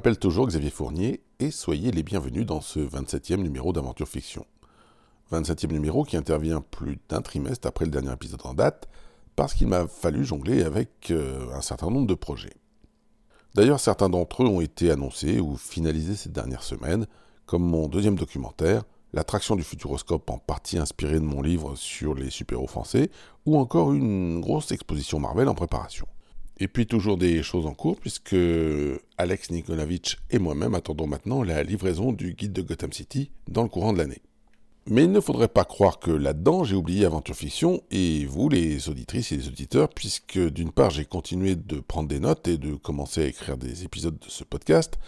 M'appelle toujours Xavier Fournier et soyez les bienvenus dans ce 27e numéro d'Aventure Fiction. 27e numéro qui intervient plus d'un trimestre après le dernier épisode en date parce qu'il m'a fallu jongler avec euh, un certain nombre de projets. D'ailleurs, certains d'entre eux ont été annoncés ou finalisés ces dernières semaines, comme mon deuxième documentaire, L'attraction du futuroscope en partie inspiré de mon livre sur les super-héros français, ou encore une grosse exposition Marvel en préparation. Et puis toujours des choses en cours, puisque Alex Nikolavitch et moi-même attendons maintenant la livraison du guide de Gotham City dans le courant de l'année. Mais il ne faudrait pas croire que là-dedans j'ai oublié Aventure Fiction et vous, les auditrices et les auditeurs, puisque d'une part j'ai continué de prendre des notes et de commencer à écrire des épisodes de ce podcast,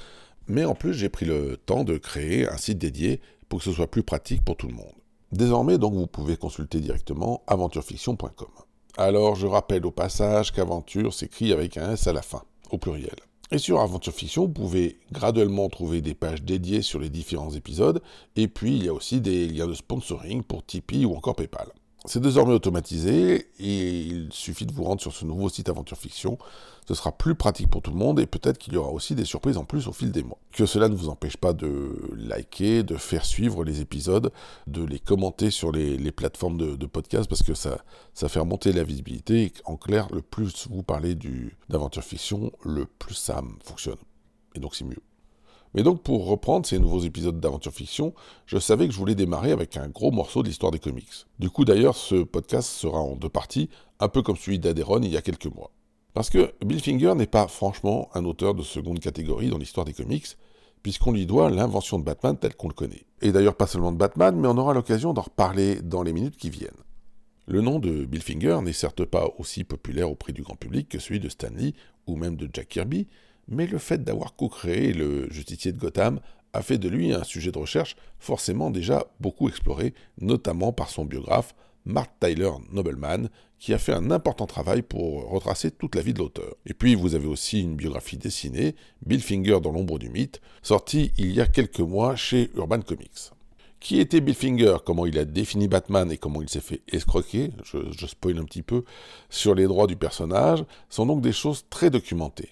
mais en plus j'ai pris le temps de créer un site dédié pour que ce soit plus pratique pour tout le monde. Désormais donc vous pouvez consulter directement aventurefiction.com. Alors je rappelle au passage qu'aventure s'écrit avec un S à la fin, au pluriel. Et sur Aventure Fiction, vous pouvez graduellement trouver des pages dédiées sur les différents épisodes, et puis il y a aussi des liens de sponsoring pour Tipeee ou encore PayPal. C'est désormais automatisé et il suffit de vous rendre sur ce nouveau site Aventure Fiction. Ce sera plus pratique pour tout le monde et peut-être qu'il y aura aussi des surprises en plus au fil des mois. Que cela ne vous empêche pas de liker, de faire suivre les épisodes, de les commenter sur les, plateformes de, podcast parce que ça, ça fait remonter la visibilité et en clair, le plus vous parlez d'Aventure Fiction, le plus ça fonctionne. Et donc c'est mieux. Mais donc, pour reprendre ces nouveaux épisodes d'aventure fiction, je savais que je voulais démarrer avec un gros morceau de l'histoire des comics. Du coup, d'ailleurs, ce podcast sera en deux parties, un peu comme celui d'Aderon il y a quelques mois. Parce que Bill Finger n'est pas franchement un auteur de seconde catégorie dans l'histoire des comics, puisqu'on lui doit l'invention de Batman tel qu'on le connaît. Et d'ailleurs pas seulement de Batman, mais on aura l'occasion d'en reparler dans les minutes qui viennent. Le nom de Bill Finger n'est certes pas aussi populaire auprès du grand public que celui de Stanley ou même de Jack Kirby, mais le fait d'avoir co-créé le justicier de Gotham a fait de lui un sujet de recherche forcément déjà beaucoup exploré, notamment par son biographe Mark Tyler Nobleman, qui a fait un important travail pour retracer toute la vie de l'auteur. Et puis vous avez aussi une biographie dessinée, Bill Finger dans l'ombre du mythe, sortie il y a quelques mois chez Urban Comics. Qui était Bill Finger? Comment il a défini Batman et comment il s'est fait escroquer? Je, je spoil un petit peu sur les droits du personnage, sont donc des choses très documentées.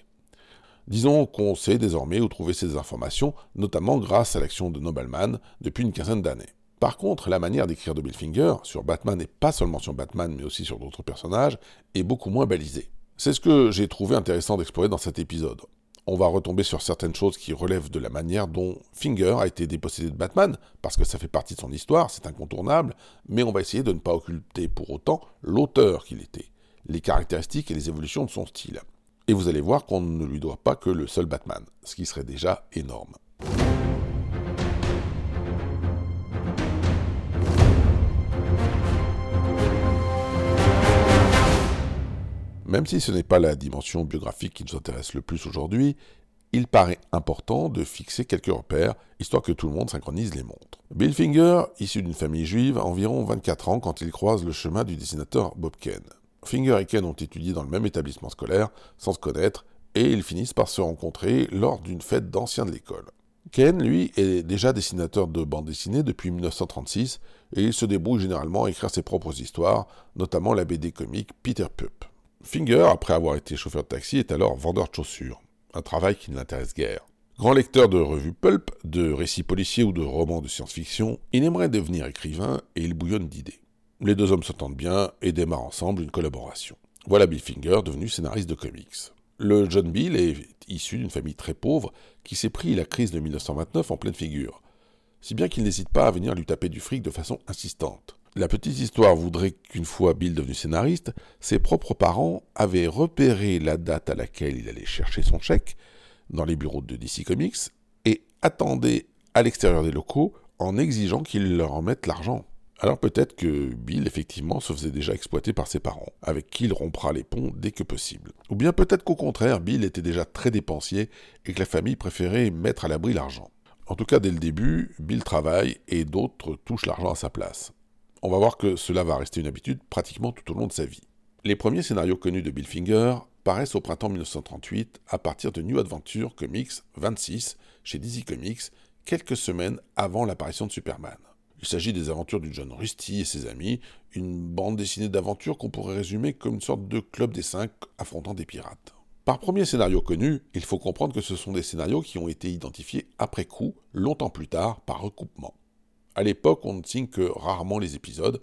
Disons qu'on sait désormais où trouver ces informations, notamment grâce à l'action de Nobleman depuis une quinzaine d'années. Par contre, la manière d'écrire de Bill Finger, sur Batman et pas seulement sur Batman mais aussi sur d'autres personnages, est beaucoup moins balisée. C'est ce que j'ai trouvé intéressant d'explorer dans cet épisode. On va retomber sur certaines choses qui relèvent de la manière dont Finger a été dépossédé de Batman, parce que ça fait partie de son histoire, c'est incontournable, mais on va essayer de ne pas occulter pour autant l'auteur qu'il était, les caractéristiques et les évolutions de son style. Et vous allez voir qu'on ne lui doit pas que le seul Batman, ce qui serait déjà énorme. Même si ce n'est pas la dimension biographique qui nous intéresse le plus aujourd'hui, il paraît important de fixer quelques repères, histoire que tout le monde synchronise les montres. Bill Finger, issu d'une famille juive, a environ 24 ans quand il croise le chemin du dessinateur Bob Kane. Finger et Ken ont étudié dans le même établissement scolaire, sans se connaître, et ils finissent par se rencontrer lors d'une fête d'anciens de l'école. Ken, lui, est déjà dessinateur de bande dessinée depuis 1936, et il se débrouille généralement à écrire ses propres histoires, notamment la BD comique Peter Pup. Finger, après avoir été chauffeur de taxi, est alors vendeur de chaussures, un travail qui ne l'intéresse guère. Grand lecteur de revues pulp, de récits policiers ou de romans de science-fiction, il aimerait devenir écrivain et il bouillonne d'idées. Les deux hommes s'entendent bien et démarrent ensemble une collaboration. Voilà Bill Finger devenu scénariste de comics. Le jeune Bill est issu d'une famille très pauvre qui s'est pris la crise de 1929 en pleine figure, si bien qu'il n'hésite pas à venir lui taper du fric de façon insistante. La petite histoire voudrait qu'une fois Bill devenu scénariste, ses propres parents avaient repéré la date à laquelle il allait chercher son chèque dans les bureaux de DC Comics et attendaient à l'extérieur des locaux en exigeant qu'ils leur en mettent l'argent. Alors peut-être que Bill, effectivement, se faisait déjà exploiter par ses parents, avec qui il rompra les ponts dès que possible. Ou bien peut-être qu'au contraire, Bill était déjà très dépensier et que la famille préférait mettre à l'abri l'argent. En tout cas, dès le début, Bill travaille et d'autres touchent l'argent à sa place. On va voir que cela va rester une habitude pratiquement tout au long de sa vie. Les premiers scénarios connus de Bill Finger paraissent au printemps 1938 à partir de New Adventure Comics 26 chez DC Comics, quelques semaines avant l'apparition de Superman. Il s'agit des aventures du jeune Rusty et ses amis, une bande dessinée d'aventures qu'on pourrait résumer comme une sorte de club des cinq affrontant des pirates. Par premier scénario connu, il faut comprendre que ce sont des scénarios qui ont été identifiés après coup, longtemps plus tard, par recoupement. À l'époque, on ne signe que rarement les épisodes.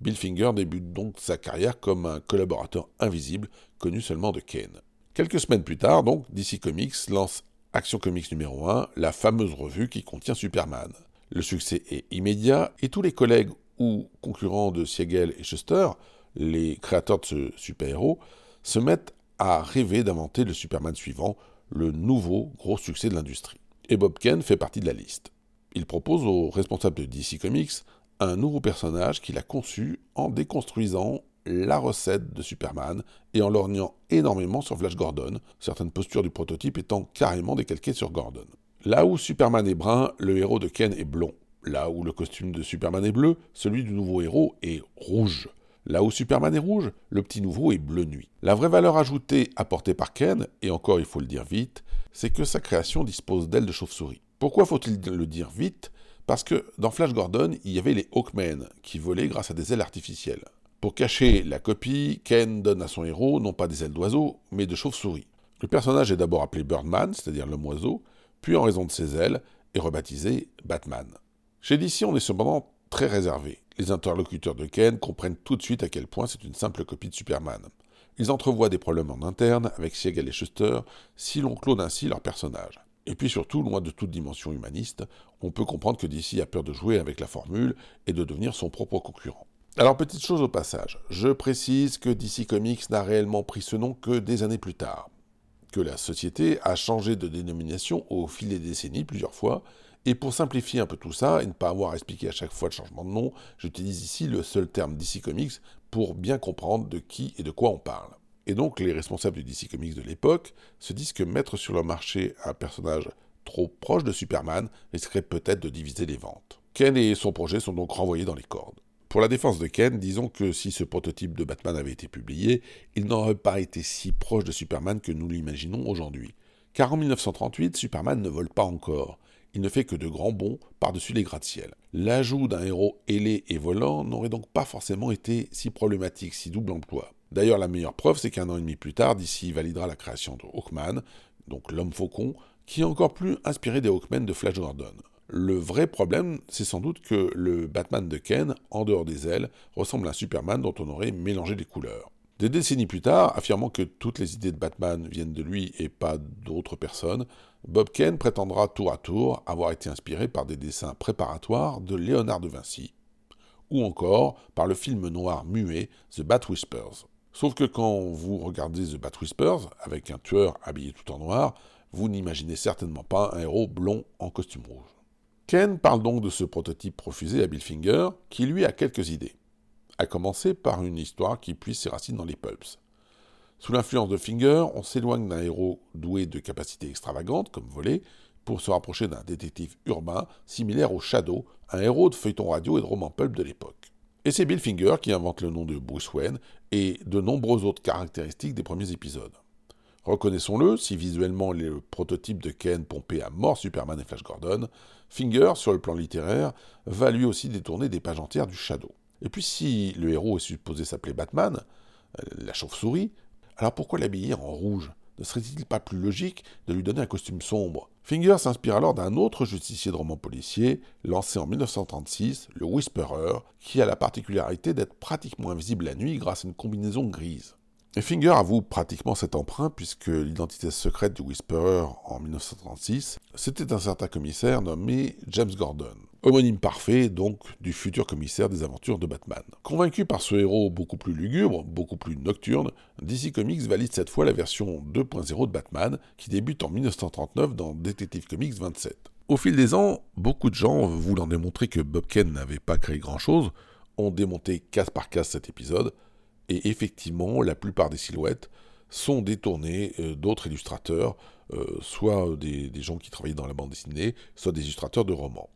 Bill Finger débute donc sa carrière comme un collaborateur invisible, connu seulement de Kane. Quelques semaines plus tard, donc, DC Comics lance Action Comics numéro 1, la fameuse revue qui contient Superman. Le succès est immédiat et tous les collègues ou concurrents de Siegel et Schuster, les créateurs de ce super-héros, se mettent à rêver d'inventer le Superman suivant, le nouveau gros succès de l'industrie. Et Bob Kane fait partie de la liste. Il propose aux responsables de DC Comics un nouveau personnage qu'il a conçu en déconstruisant la recette de Superman et en lorgnant énormément sur Flash Gordon, certaines postures du prototype étant carrément décalquées sur Gordon. Là où Superman est brun, le héros de Ken est blond. Là où le costume de Superman est bleu, celui du nouveau héros est rouge. Là où Superman est rouge, le petit nouveau est bleu nuit. La vraie valeur ajoutée apportée par Ken, et encore il faut le dire vite, c'est que sa création dispose d'ailes de chauve-souris. Pourquoi faut-il le dire vite? Parce que dans Flash Gordon, il y avait les Hawkmen, qui volaient grâce à des ailes artificielles. Pour cacher la copie, Ken donne à son héros non pas des ailes d'oiseau, mais de chauve-souris. Le personnage est d'abord appelé Birdman, c'est-à-dire l'homme oiseau, puis en raison de ses ailes, est rebaptisé Batman. Chez DC, on est cependant très réservé. Les interlocuteurs de Ken comprennent tout de suite à quel point c'est une simple copie de Superman. Ils entrevoient des problèmes en interne avec Siegel et Schuster si l'on clone ainsi leur personnage. Et puis surtout, loin de toute dimension humaniste, on peut comprendre que DC a peur de jouer avec la formule et de devenir son propre concurrent. Alors petite chose au passage, je précise que DC Comics n'a réellement pris ce nom que des années plus tard, la société a changé de dénomination au fil des décennies plusieurs fois, et pour simplifier un peu tout ça et ne pas avoir à expliquer à chaque fois le changement de nom, j'utilise ici le seul terme DC Comics pour bien comprendre de qui et de quoi on parle. Et donc les responsables du DC Comics de l'époque se disent que mettre sur le marché un personnage trop proche de Superman risquerait peut-être de diviser les ventes. Ken et son projet sont donc renvoyés dans les cordes. Pour la défense de Ken, disons que si ce prototype de Batman avait été publié, il n'aurait pas été si proche de Superman que nous l'imaginons aujourd'hui. Car en 1938, Superman ne vole pas encore il ne fait que de grands bonds par-dessus les gratte-ciel. L'ajout d'un héros ailé et volant n'aurait donc pas forcément été si problématique, si double emploi. D'ailleurs, la meilleure preuve, c'est qu'un an et demi plus tard, DC validera la création de Hawkman, donc l'homme faucon, qui est encore plus inspiré des Hawkmen de Flash Gordon. Le vrai problème, c'est sans doute que le Batman de Ken, en dehors des ailes, ressemble à un Superman dont on aurait mélangé les couleurs. Des décennies plus tard, affirmant que toutes les idées de Batman viennent de lui et pas d'autres personnes, Bob Kane prétendra tour à tour avoir été inspiré par des dessins préparatoires de Léonard de Vinci, ou encore par le film noir muet The Bat Whispers. Sauf que quand vous regardez The Bat Whispers, avec un tueur habillé tout en noir, vous n'imaginez certainement pas un héros blond en costume rouge. Ken parle donc de ce prototype refusé à Bill Finger, qui lui a quelques idées à commencer par une histoire qui puise ses racines dans les pulps. Sous l'influence de Finger, on s'éloigne d'un héros doué de capacités extravagantes, comme voler, pour se rapprocher d'un détective urbain similaire au Shadow, un héros de feuilleton radio et de roman pulp de l'époque. Et c'est Bill Finger qui invente le nom de Bruce Wayne et de nombreuses autres caractéristiques des premiers épisodes. Reconnaissons-le, si visuellement le prototype de Ken pompait à mort Superman et Flash Gordon, Finger, sur le plan littéraire, va lui aussi détourner des pages entières du Shadow. Et puis si le héros est supposé s'appeler Batman, euh, la chauve-souris, alors pourquoi l'habiller en rouge? Ne serait-il pas plus logique de lui donner un costume sombre? Finger s'inspire alors d'un autre justicier de roman policier, lancé en 1936, le Whisperer, qui a la particularité d'être pratiquement invisible la nuit grâce à une combinaison grise. Finger avoue pratiquement cet emprunt puisque l'identité secrète du Whisperer en 1936, c'était un certain commissaire nommé James Gordon, homonyme parfait donc du futur commissaire des aventures de Batman. Convaincu par ce héros beaucoup plus lugubre, beaucoup plus nocturne, DC Comics valide cette fois la version 2.0 de Batman qui débute en 1939 dans Detective Comics 27. Au fil des ans, beaucoup de gens, voulant démontrer que Bob Kane n'avait pas créé grand-chose, ont démonté case par case cet épisode, et effectivement, la plupart des silhouettes sont détournées euh, d'autres illustrateurs, euh, soit des, gens qui travaillaient dans la bande dessinée, soit des illustrateurs de romans.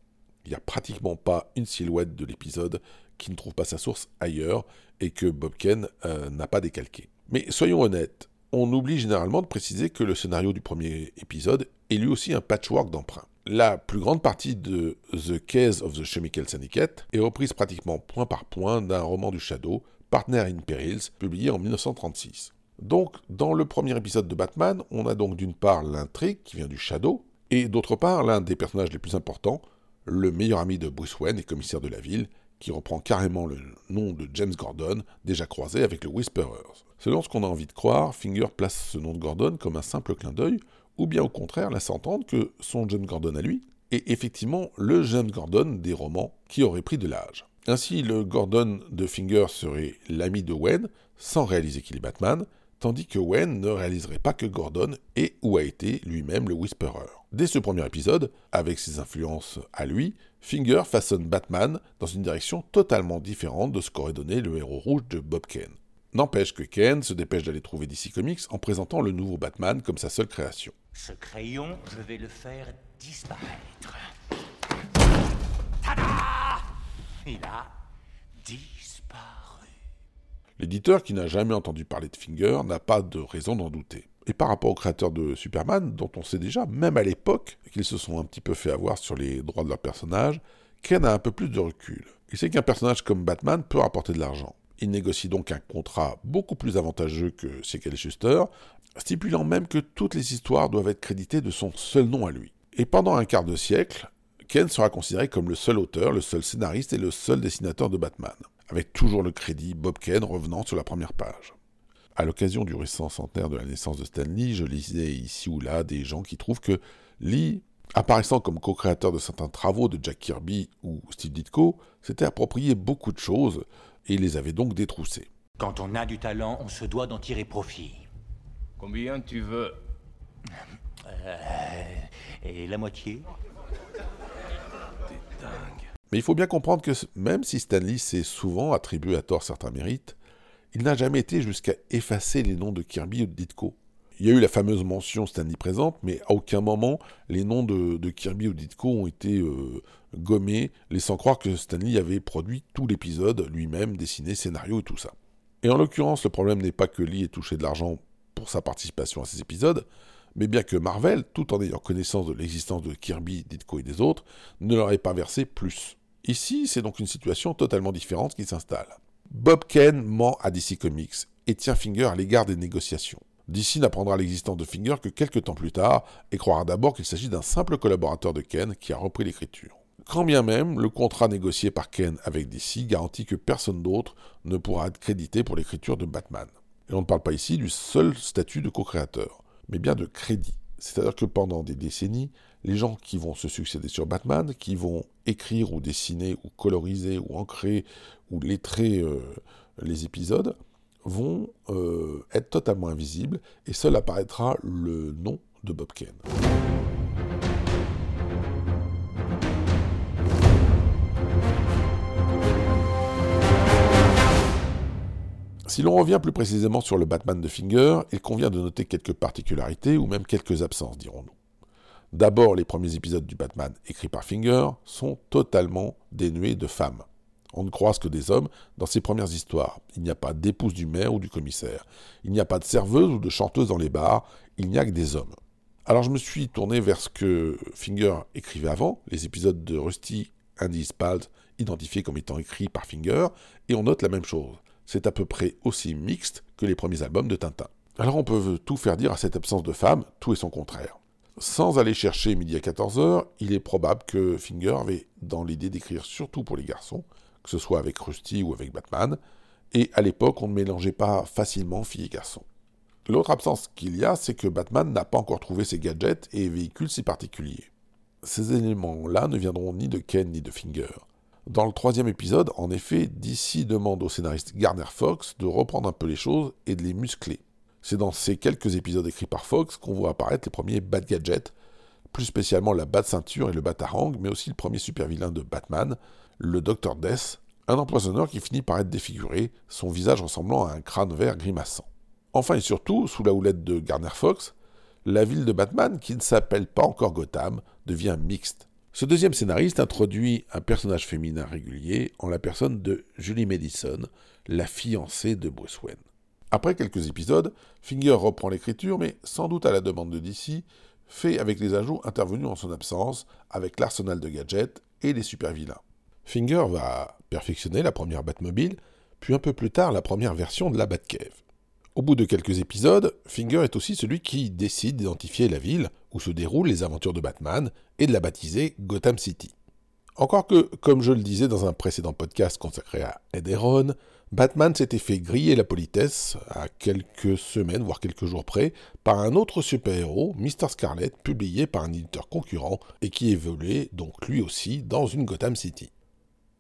Il n'y a pratiquement pas une silhouette de l'épisode qui ne trouve pas sa source ailleurs et que Bob Ken euh, n'a pas décalqué. Mais soyons honnêtes, on oublie généralement de préciser que le scénario du premier épisode est lui aussi un patchwork d'emprunts. La plus grande partie de The Case of the Chemical Syndicate est reprise pratiquement point par point d'un roman du Shadow Partner in Perils, publié en 1936. Donc, dans le premier épisode de Batman, on a donc d'une part l'intrigue qui vient du Shadow, et d'autre part l'un des personnages les plus importants, le meilleur ami de Bruce Wayne et commissaire de la ville, qui reprend carrément le nom de James Gordon, déjà croisé avec le Whisperers. Selon ce qu'on a envie de croire, Finger place ce nom de Gordon comme un simple clin d'œil, ou bien au contraire laisse entendre que son James Gordon à lui est effectivement le James Gordon des romans qui aurait pris de l'âge. Ainsi, le Gordon de Finger serait l'ami de Wayne, sans réaliser qu'il est Batman, tandis que Wayne ne réaliserait pas que Gordon est ou a été lui-même le Whisperer. Dès ce premier épisode, avec ses influences à lui, Finger façonne Batman dans une direction totalement différente de ce qu'aurait donné le héros rouge de Bob Kane. N'empêche que Ken se dépêche d'aller trouver DC Comics en présentant le nouveau Batman comme sa seule création. Ce crayon, je vais le faire disparaître. L'éditeur qui n'a jamais entendu parler de Finger n'a pas de raison d'en douter. Et par rapport au créateur de Superman, dont on sait déjà, même à l'époque, qu'ils se sont un petit peu fait avoir sur les droits de leur personnage, Ken a un peu plus de recul. Il sait qu'un personnage comme Batman peut rapporter de l'argent. Il négocie donc un contrat beaucoup plus avantageux que Siegel Schuster, stipulant même que toutes les histoires doivent être créditées de son seul nom à lui. Et pendant un quart de siècle, Ken sera considéré comme le seul auteur, le seul scénariste et le seul dessinateur de Batman, avec toujours le crédit Bob Ken revenant sur la première page. À l'occasion du récent centenaire de la naissance de Stan Lee, je lisais ici ou là des gens qui trouvent que Lee, apparaissant comme co-créateur de certains travaux de Jack Kirby ou Steve Ditko, s'était approprié beaucoup de choses et les avait donc détroussés. Quand on a du talent, on se doit d'en tirer profit. Combien tu veux? Euh, et la moitié? Mais il faut bien comprendre que même si Stanley s'est souvent attribué à tort certains mérites, il n'a jamais été jusqu'à effacer les noms de Kirby ou de Ditko. Il y a eu la fameuse mention Stanley présente, mais à aucun moment les noms de, Kirby ou Ditko ont été euh, gommés, laissant croire que Stanley avait produit tout l'épisode lui-même, dessiné, scénario et tout ça. Et en l'occurrence, le problème n'est pas que Lee ait touché de l'argent pour sa participation à ces épisodes, mais bien que Marvel, tout en ayant connaissance de l'existence de Kirby, Ditko et des autres, ne leur ait pas versé plus. Ici, c'est donc une situation totalement différente qui s'installe. Bob Kane ment à DC Comics et tient Finger à l'égard des négociations. DC n'apprendra l'existence de Finger que quelques temps plus tard et croira d'abord qu'il s'agit d'un simple collaborateur de Ken qui a repris l'écriture. Quand bien même, le contrat négocié par Ken avec DC garantit que personne d'autre ne pourra être crédité pour l'écriture de Batman. Et on ne parle pas ici du seul statut de co-créateur, mais bien de crédit. C'est-à-dire que pendant des décennies, les gens qui vont se succéder sur Batman, qui vont écrire ou dessiner ou coloriser ou ancrer ou lettrer euh, les épisodes, vont euh, être totalement invisibles et seul apparaîtra le nom de Bob Kane. Si l'on revient plus précisément sur le Batman de Finger, il convient de noter quelques particularités ou même quelques absences, dirons-nous. D'abord, les premiers épisodes du Batman écrits par Finger sont totalement dénués de femmes. On ne croise que des hommes dans ces premières histoires. Il n'y a pas d'épouse du maire ou du commissaire. Il n'y a pas de serveuse ou de chanteuse dans les bars. Il n'y a que des hommes. Alors je me suis tourné vers ce que Finger écrivait avant, les épisodes de Rusty, Andy Spalt, identifiés comme étant écrits par Finger, et on note la même chose c'est à peu près aussi mixte que les premiers albums de Tintin. Alors on peut tout faire dire à cette absence de femmes, tout est son contraire. Sans aller chercher midi à 14h, il est probable que Finger avait dans l'idée d'écrire surtout pour les garçons, que ce soit avec Rusty ou avec Batman, et à l'époque on ne mélangeait pas facilement filles et garçons. L'autre absence qu'il y a, c'est que Batman n'a pas encore trouvé ses gadgets et véhicules si particuliers. Ces éléments-là ne viendront ni de Ken ni de Finger. Dans le troisième épisode, en effet, DC demande au scénariste Garner Fox de reprendre un peu les choses et de les muscler. C'est dans ces quelques épisodes écrits par Fox qu'on voit apparaître les premiers Bad Gadgets, plus spécialement la Bat Ceinture et le Batarang, mais aussi le premier super vilain de Batman, le Dr Death, un empoisonneur qui finit par être défiguré, son visage ressemblant à un crâne vert grimaçant. Enfin et surtout, sous la houlette de Garner Fox, la ville de Batman, qui ne s'appelle pas encore Gotham, devient mixte. Ce deuxième scénariste introduit un personnage féminin régulier en la personne de Julie Madison, la fiancée de Bruce Wayne. Après quelques épisodes, Finger reprend l'écriture, mais sans doute à la demande de DC, fait avec les ajouts intervenus en son absence, avec l'arsenal de gadgets et les super-vilains. Finger va perfectionner la première Batmobile, puis un peu plus tard la première version de la Batcave. Au bout de quelques épisodes, Finger est aussi celui qui décide d'identifier la ville où se déroulent les aventures de Batman et de la baptiser Gotham City. Encore que, comme je le disais dans un précédent podcast consacré à Ed Heron, Batman s'était fait griller la politesse à quelques semaines, voire quelques jours près, par un autre super-héros, Mr. Scarlet, publié par un éditeur concurrent et qui évoluait donc lui aussi dans une Gotham City.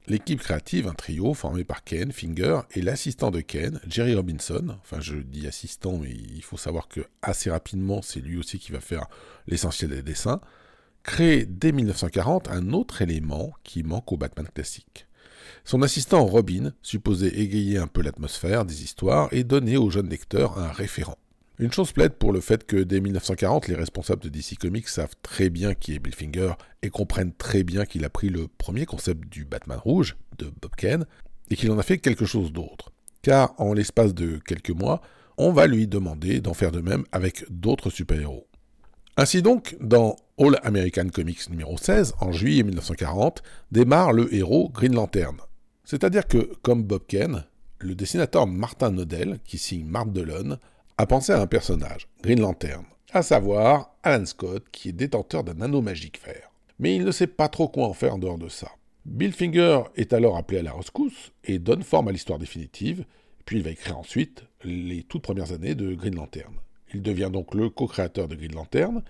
L'équipe créative, un trio formé par Ken, Finger et l'assistant de Ken, Jerry Robinson. Enfin, je dis assistant, mais il faut savoir que assez rapidement, c'est lui aussi qui va faire l'essentiel des dessins. Crée dès 1940 un autre élément qui manque au Batman classique. Son assistant Robin, supposé égayer un peu l'atmosphère des histoires et donner aux jeunes lecteurs un référent. Une chose plaide pour le fait que dès 1940, les responsables de DC Comics savent très bien qui est Bill Finger et comprennent très bien qu'il a pris le premier concept du Batman rouge de Bob Kane et qu'il en a fait quelque chose d'autre. Car en l'espace de quelques mois, on va lui demander d'en faire de même avec d'autres super-héros. Ainsi donc, dans All American Comics numéro 16, en juillet 1940, démarre le héros Green Lantern. C'est-à-dire que, comme Bob Kane, le dessinateur Martin Nodell, qui signe Marthe Delon, a pensé à un personnage, Green Lantern, à savoir Alan Scott, qui est détenteur d'un anneau magique vert. Mais il ne sait pas trop quoi en faire en dehors de ça. Bill Finger est alors appelé à la rescousse et donne forme à l'histoire définitive, puis il va écrire ensuite les toutes premières années de Green Lantern. Il devient donc le co-créateur de Green Lantern,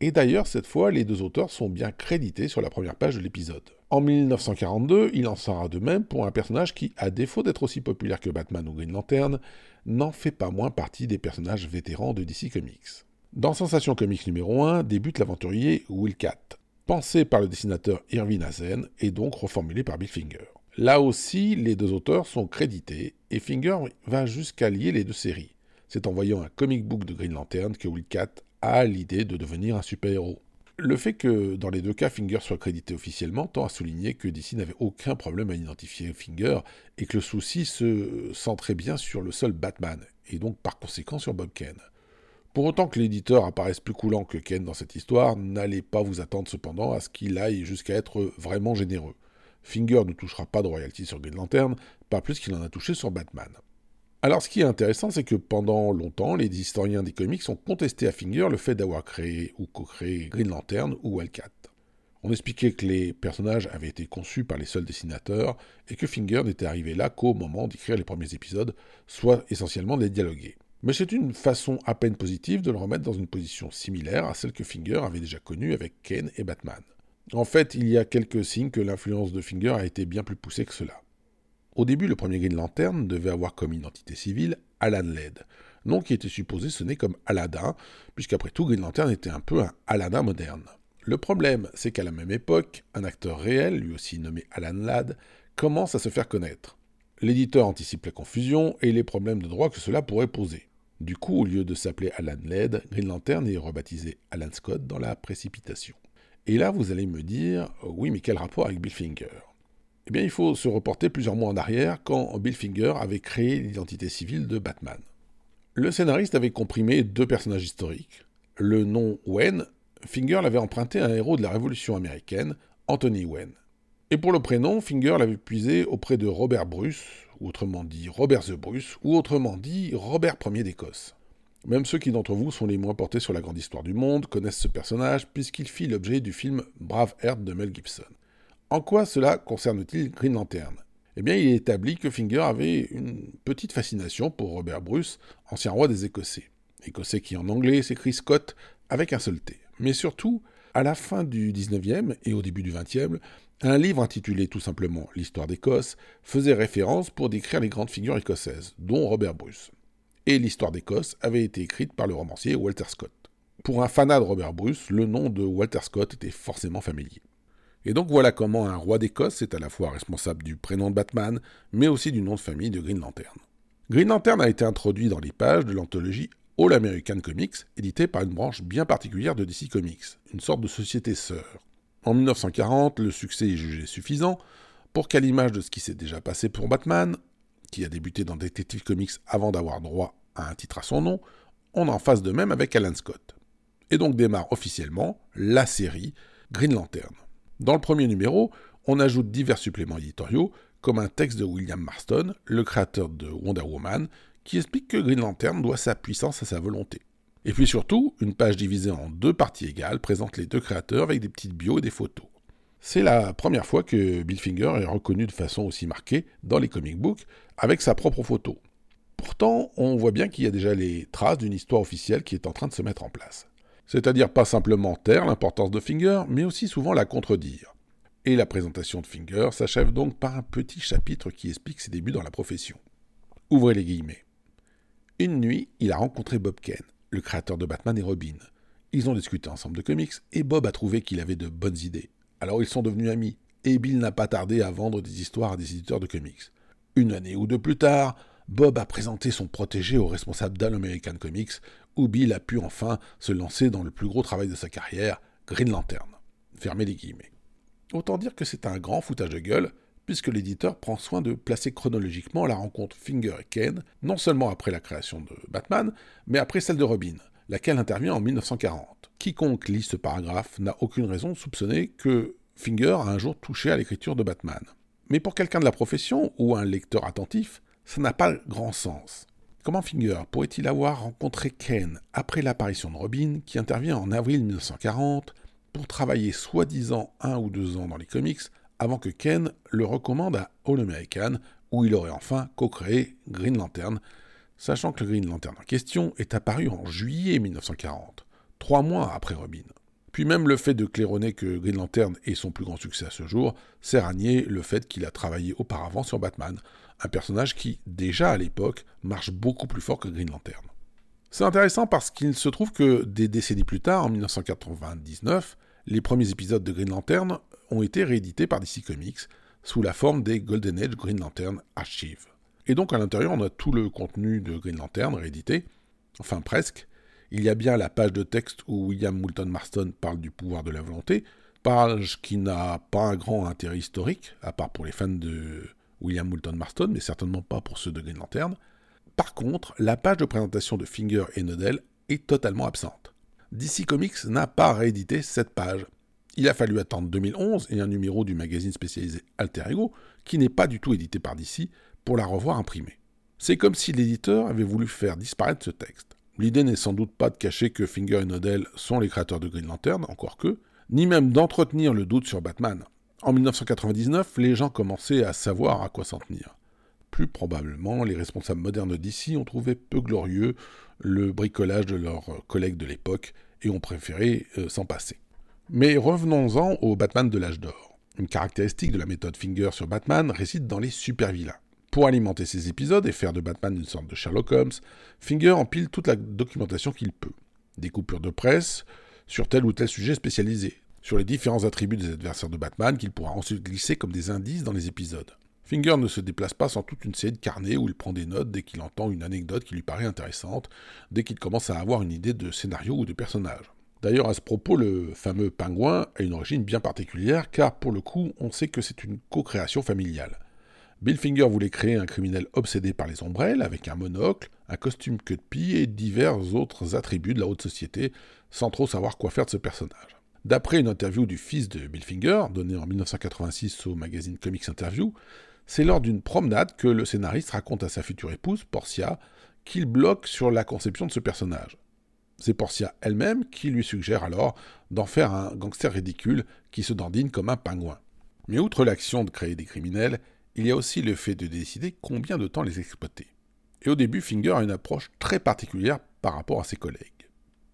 et d'ailleurs cette fois les deux auteurs sont bien crédités sur la première page de l'épisode. En 1942, il en sera de même pour un personnage qui, à défaut d'être aussi populaire que Batman ou Green Lantern, n'en fait pas moins partie des personnages vétérans de DC Comics. Dans Sensation Comics numéro 1 débute l'aventurier Will Cat, pensé par le dessinateur Irving Hazen et donc reformulé par Bill Finger. Là aussi, les deux auteurs sont crédités et Finger va jusqu'à lier les deux séries. C'est en voyant un comic book de Green Lantern que Will Cat a l'idée de devenir un super-héros. Le fait que dans les deux cas Finger soit crédité officiellement tend à souligner que DC n'avait aucun problème à identifier Finger et que le souci se centrait bien sur le seul Batman, et donc par conséquent sur Bob Kane. Pour autant que l'éditeur apparaisse plus coulant que Ken dans cette histoire, n'allez pas vous attendre cependant à ce qu'il aille jusqu'à être vraiment généreux. Finger ne touchera pas de royalties sur Green Lantern, pas plus qu'il en a touché sur Batman. Alors ce qui est intéressant, c'est que pendant longtemps, les historiens des comics ont contesté à Finger le fait d'avoir créé ou co-créé Green Lantern ou Wildcat. On expliquait que les personnages avaient été conçus par les seuls dessinateurs et que Finger n'était arrivé là qu'au moment d'écrire les premiers épisodes, soit essentiellement des dialoguer. Mais c'est une façon à peine positive de le remettre dans une position similaire à celle que Finger avait déjà connue avec Ken et Batman. En fait, il y a quelques signes que l'influence de Finger a été bien plus poussée que cela. Au début, le premier Green Lantern devait avoir comme identité civile Alan Led, nom qui était supposé sonner comme Aladdin, puisqu'après tout, Green Lantern était un peu un Aladdin moderne. Le problème, c'est qu'à la même époque, un acteur réel, lui aussi nommé Alan Ladd, commence à se faire connaître. L'éditeur anticipe la confusion et les problèmes de droit que cela pourrait poser. Du coup, au lieu de s'appeler Alan Led, Green Lantern est rebaptisé Alan Scott dans la précipitation. Et là, vous allez me dire, oui, mais quel rapport avec Bill Finger eh bien, il faut se reporter plusieurs mois en arrière quand Bill Finger avait créé l'identité civile de Batman. Le scénariste avait comprimé deux personnages historiques. Le nom Wayne, Finger l'avait emprunté à un héros de la Révolution américaine, Anthony Wayne. Et pour le prénom, Finger l'avait puisé auprès de Robert Bruce, autrement dit Robert the Bruce, ou autrement dit Robert Ier d'Écosse. Même ceux qui d'entre vous sont les moins portés sur la grande histoire du monde connaissent ce personnage puisqu'il fit l'objet du film Brave Heart de Mel Gibson. En quoi cela concerne-t-il Green Lantern? Eh bien, il est établi que Finger avait une petite fascination pour Robert Bruce, ancien roi des Écossais. Écossais qui en anglais s'écrit Scott avec un seul T. Mais surtout, à la fin du 19e et au début du 20e, un livre intitulé tout simplement L'histoire d'Écosse faisait référence pour décrire les grandes figures écossaises, dont Robert Bruce. Et l'histoire d'Écosse avait été écrite par le romancier Walter Scott. Pour un fanat de Robert Bruce, le nom de Walter Scott était forcément familier. Et donc voilà comment un roi d'Écosse est à la fois responsable du prénom de Batman, mais aussi du nom de famille de Green Lantern. Green Lantern a été introduit dans les pages de l'anthologie All American Comics, éditée par une branche bien particulière de DC Comics, une sorte de société sœur. En 1940, le succès est jugé suffisant pour qu'à l'image de ce qui s'est déjà passé pour Batman, qui a débuté dans Detective Comics avant d'avoir droit à un titre à son nom, on en fasse de même avec Alan Scott. Et donc démarre officiellement la série Green Lantern. Dans le premier numéro, on ajoute divers suppléments éditoriaux, comme un texte de William Marston, le créateur de Wonder Woman, qui explique que Green Lantern doit sa puissance à sa volonté. Et puis surtout, une page divisée en deux parties égales présente les deux créateurs avec des petites bios et des photos. C'est la première fois que Bill Finger est reconnu de façon aussi marquée dans les comic books avec sa propre photo. Pourtant, on voit bien qu'il y a déjà les traces d'une histoire officielle qui est en train de se mettre en place. C'est-à-dire pas simplement taire l'importance de Finger, mais aussi souvent la contredire. Et la présentation de Finger s'achève donc par un petit chapitre qui explique ses débuts dans la profession. Ouvrez les guillemets. Une nuit, il a rencontré Bob Kane, le créateur de Batman et Robin. Ils ont discuté ensemble de comics et Bob a trouvé qu'il avait de bonnes idées. Alors ils sont devenus amis et Bill n'a pas tardé à vendre des histoires à des éditeurs de comics. Une année ou deux plus tard, Bob a présenté son protégé au responsable d'All American Comics, où Bill a pu enfin se lancer dans le plus gros travail de sa carrière, Green Lantern. Fermez les guillemets. Autant dire que c'est un grand foutage de gueule, puisque l'éditeur prend soin de placer chronologiquement la rencontre Finger et Ken, non seulement après la création de Batman, mais après celle de Robin, laquelle intervient en 1940. Quiconque lit ce paragraphe n'a aucune raison de soupçonner que Finger a un jour touché à l'écriture de Batman. Mais pour quelqu'un de la profession ou un lecteur attentif, ça n'a pas grand sens. Comment Finger pourrait-il avoir rencontré Ken après l'apparition de Robin, qui intervient en avril 1940, pour travailler soi-disant un ou deux ans dans les comics, avant que Ken le recommande à All American, où il aurait enfin co-créé Green Lantern, sachant que Green Lantern en question est apparu en juillet 1940, trois mois après Robin. Puis même le fait de claironner que Green Lantern est son plus grand succès à ce jour sert à nier le fait qu'il a travaillé auparavant sur Batman, un personnage qui, déjà à l'époque, marche beaucoup plus fort que Green Lantern. C'est intéressant parce qu'il se trouve que des décennies plus tard, en 1999, les premiers épisodes de Green Lantern ont été réédités par DC Comics sous la forme des Golden Age Green Lantern Archive. Et donc à l'intérieur, on a tout le contenu de Green Lantern réédité, enfin presque. Il y a bien la page de texte où William Moulton Marston parle du pouvoir de la volonté, page qui n'a pas un grand intérêt historique, à part pour les fans de William Moulton Marston, mais certainement pas pour ceux de Green Lantern. Par contre, la page de présentation de Finger et Nodell est totalement absente. DC Comics n'a pas réédité cette page. Il a fallu attendre 2011 et un numéro du magazine spécialisé Alter Ego, qui n'est pas du tout édité par DC, pour la revoir imprimée. C'est comme si l'éditeur avait voulu faire disparaître ce texte. L'idée n'est sans doute pas de cacher que Finger et Nodell sont les créateurs de Green Lantern, encore que, ni même d'entretenir le doute sur Batman. En 1999, les gens commençaient à savoir à quoi s'en tenir. Plus probablement, les responsables modernes d'ici ont trouvé peu glorieux le bricolage de leurs collègues de l'époque et ont préféré euh, s'en passer. Mais revenons-en au Batman de l'âge d'or. Une caractéristique de la méthode Finger sur Batman réside dans les super-vilains. Pour alimenter ces épisodes et faire de Batman une sorte de Sherlock Holmes, Finger empile toute la documentation qu'il peut. Des coupures de presse sur tel ou tel sujet spécialisé, sur les différents attributs des adversaires de Batman qu'il pourra ensuite glisser comme des indices dans les épisodes. Finger ne se déplace pas sans toute une série de carnets où il prend des notes dès qu'il entend une anecdote qui lui paraît intéressante, dès qu'il commence à avoir une idée de scénario ou de personnage. D'ailleurs, à ce propos, le fameux pingouin a une origine bien particulière, car pour le coup, on sait que c'est une co-création familiale. Bill Finger voulait créer un criminel obsédé par les ombrelles, avec un monocle, un costume queue de pie et divers autres attributs de la haute société, sans trop savoir quoi faire de ce personnage. D'après une interview du fils de Bill Finger, donnée en 1986 au magazine Comics Interview, c'est lors d'une promenade que le scénariste raconte à sa future épouse, Portia, qu'il bloque sur la conception de ce personnage. C'est Portia elle-même qui lui suggère alors d'en faire un gangster ridicule qui se dandine comme un pingouin. Mais outre l'action de créer des criminels, il y a aussi le fait de décider combien de temps les exploiter. Et au début, Finger a une approche très particulière par rapport à ses collègues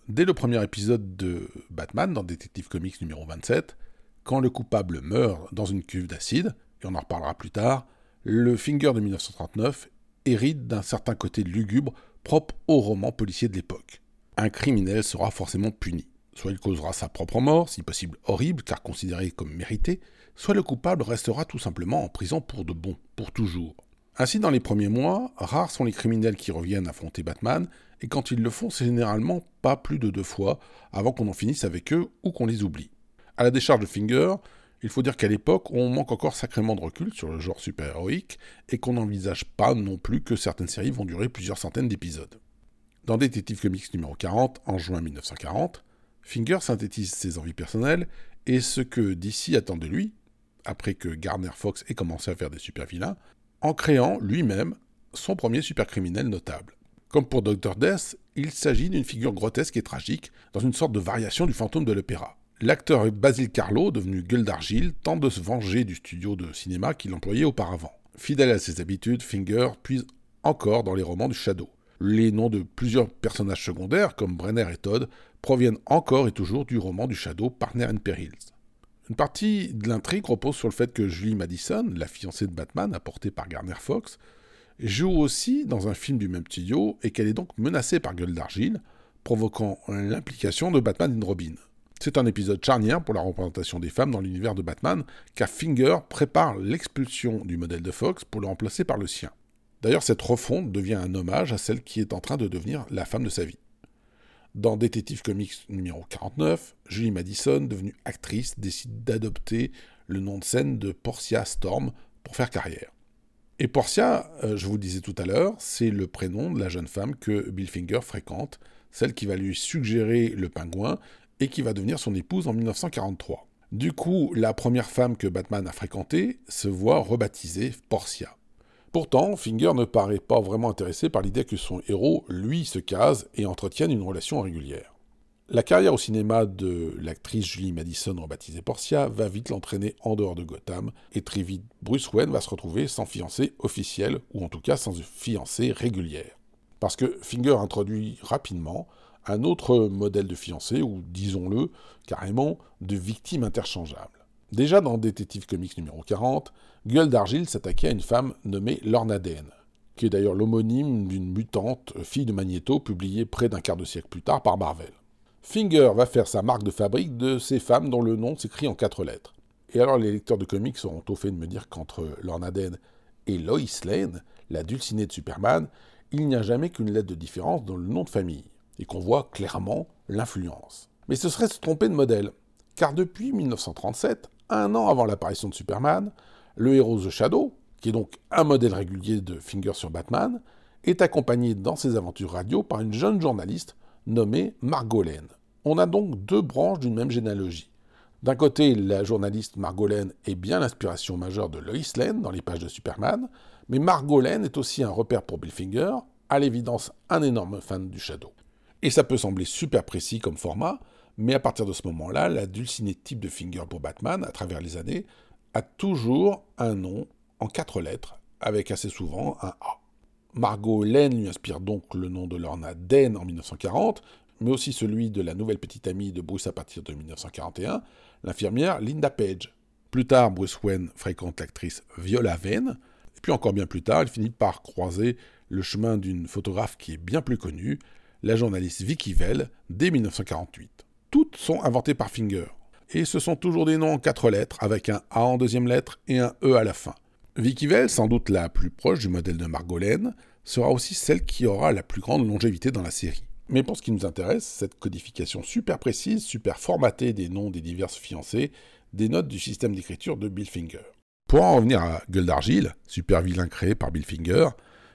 dès le premier épisode de Batman, dans Detective Comics numéro 27, quand le coupable meurt dans une cuve d'acide, et on en reparlera plus tard, le Finger de 1939 hérite d'un certain côté lugubre propre au roman policier de l'époque. Un criminel sera forcément puni. Soit il causera sa propre mort, si possible horrible, car considéré comme mérité, soit le coupable restera tout simplement en prison pour de bon, pour toujours. Ainsi, dans les premiers mois, rares sont les criminels qui reviennent affronter Batman, et quand ils le font, c'est généralement pas plus de deux fois avant qu'on en finisse avec eux ou qu'on les oublie. À la décharge de Finger, il faut dire qu'à l'époque, on manque encore sacrément de recul sur le genre super-héroïque et qu'on n'envisage pas non plus que certaines séries vont durer plusieurs centaines d'épisodes. Dans Detective Comics numéro 40, en juin 1940, Finger synthétise ses envies personnelles et ce que DC attend de lui, après que Garner Fox ait commencé à faire des super-vilains, en créant lui-même son premier supercriminel notable. Comme pour Dr. Death, il s'agit d'une figure grotesque et tragique, dans une sorte de variation du fantôme de l'opéra. L'acteur Basil Carlo, devenu gueule d'argile, tente de se venger du studio de cinéma qu'il employait auparavant. Fidèle à ses habitudes, Finger puise encore dans les romans du Shadow. Les noms de plusieurs personnages secondaires, comme Brenner et Todd, proviennent encore et toujours du roman du Shadow Partner in Perils. Une partie de l'intrigue repose sur le fait que Julie Madison, la fiancée de Batman, apportée par Garner Fox, joue aussi dans un film du même studio et qu'elle est donc menacée par Gueule d'Argile, provoquant l'implication de Batman et Robin. C'est un épisode charnière pour la représentation des femmes dans l'univers de Batman, car Finger prépare l'expulsion du modèle de Fox pour le remplacer par le sien. D'ailleurs, cette refonte devient un hommage à celle qui est en train de devenir la femme de sa vie. Dans Détective Comics numéro 49, Julie Madison, devenue actrice, décide d'adopter le nom de scène de Portia Storm pour faire carrière. Et Portia, euh, je vous le disais tout à l'heure, c'est le prénom de la jeune femme que Bill Finger fréquente, celle qui va lui suggérer le pingouin et qui va devenir son épouse en 1943. Du coup, la première femme que Batman a fréquentée se voit rebaptisée Portia. Pourtant, Finger ne paraît pas vraiment intéressé par l'idée que son héros, lui, se case et entretienne une relation régulière. La carrière au cinéma de l'actrice Julie Madison, rebaptisée Portia, va vite l'entraîner en dehors de Gotham, et très vite Bruce Wayne va se retrouver sans fiancée officielle, ou en tout cas sans fiancée régulière. Parce que Finger introduit rapidement un autre modèle de fiancée, ou disons-le carrément, de victime interchangeable. Déjà dans Détective Comics numéro 40, Gueule d'Argile s'attaquait à une femme nommée Lorna Dane, qui est d'ailleurs l'homonyme d'une mutante, fille de Magneto, publiée près d'un quart de siècle plus tard par Marvel. Finger va faire sa marque de fabrique de ces femmes dont le nom s'écrit en quatre lettres. Et alors les lecteurs de comics seront au fait de me dire qu'entre Lorna Dane et Lois Lane, la dulcinée de Superman, il n'y a jamais qu'une lettre de différence dans le nom de famille et qu'on voit clairement l'influence. Mais ce serait se tromper de modèle, car depuis 1937, un an avant l'apparition de Superman, le héros The Shadow, qui est donc un modèle régulier de Finger sur Batman, est accompagné dans ses aventures radio par une jeune journaliste nommée Margot Lane. On a donc deux branches d'une même généalogie. D'un côté, la journaliste Margot Lane est bien l'inspiration majeure de Lois Lane dans les pages de Superman, mais Margot Lane est aussi un repère pour Bill Finger, à l'évidence un énorme fan du Shadow. Et ça peut sembler super précis comme format, mais à partir de ce moment-là, la dulcinée type de Finger pour Batman, à travers les années, a toujours un nom en quatre lettres, avec assez souvent un A. Margot Lane lui inspire donc le nom de Lorna Dane en 1940, mais aussi celui de la nouvelle petite amie de Bruce à partir de 1941, l'infirmière Linda Page. Plus tard, Bruce Wayne fréquente l'actrice Viola Vane, et puis encore bien plus tard, il finit par croiser le chemin d'une photographe qui est bien plus connue, la journaliste Vicky Vell, dès 1948. Toutes sont inventées par Finger, et ce sont toujours des noms en quatre lettres, avec un A en deuxième lettre et un E à la fin. Vicky Vell, sans doute la plus proche du modèle de Margolène, sera aussi celle qui aura la plus grande longévité dans la série. Mais pour ce qui nous intéresse, cette codification super précise, super formatée des noms des diverses fiancées, dénote du système d'écriture de Bill Finger. Pour en revenir à Gueule d'Argile, super vilain créé par Bill Finger,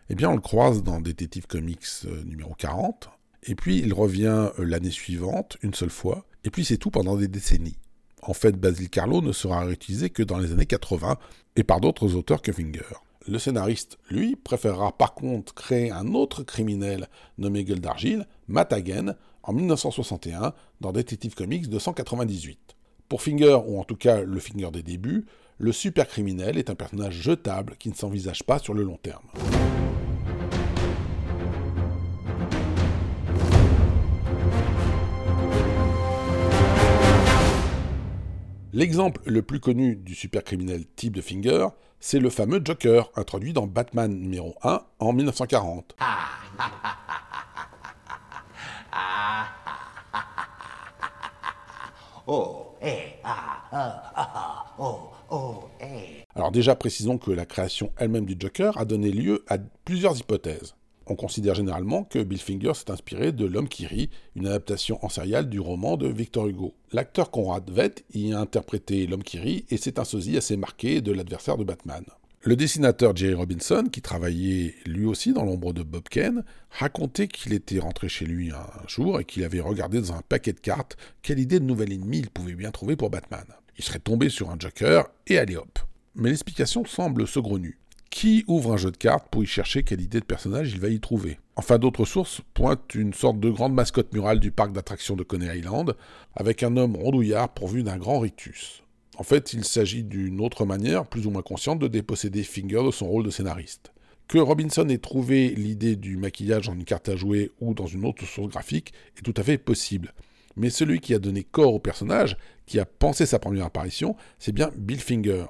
eh bien on le croise dans Détective Comics euh, numéro 40, et puis il revient euh, l'année suivante, une seule fois, et puis c'est tout pendant des décennies. En fait, Basil Carlo ne sera réutilisé que dans les années 80, et par d'autres auteurs que Finger. Le scénariste, lui, préférera par contre créer un autre criminel nommé Gueule d'Argile, Matt Hagen, en 1961, dans Détective Comics 298. Pour Finger, ou en tout cas le Finger des débuts, le super criminel est un personnage jetable qui ne s'envisage pas sur le long terme. L'exemple le plus connu du supercriminel type de Finger, c'est le fameux Joker, introduit dans Batman numéro 1 en 1940. Alors déjà précisons que la création elle-même du Joker a donné lieu à plusieurs hypothèses. On considère généralement que Bill Finger s'est inspiré de L'homme qui rit, une adaptation en serial du roman de Victor Hugo. L'acteur Conrad Vett y a interprété L'homme qui rit et c'est un sosie assez marqué de l'adversaire de Batman. Le dessinateur Jerry Robinson, qui travaillait lui aussi dans l'ombre de Bob Kane, racontait qu'il était rentré chez lui un jour et qu'il avait regardé dans un paquet de cartes quelle idée de nouvel ennemi il pouvait bien trouver pour Batman. Il serait tombé sur un Joker et allez hop. Mais l'explication semble saugrenue Qui ouvre un jeu de cartes pour y chercher quelle idée de personnage il va y trouver? Enfin, d'autres sources pointent une sorte de grande mascotte murale du parc d'attractions de Coney Island, avec un homme rondouillard pourvu d'un grand rictus. En fait, il s'agit d'une autre manière, plus ou moins consciente, de déposséder Finger de son rôle de scénariste. Que Robinson ait trouvé l'idée du maquillage en une carte à jouer ou dans une autre source graphique est tout à fait possible. Mais celui qui a donné corps au personnage, qui a pensé sa première apparition, c'est bien Bill Finger.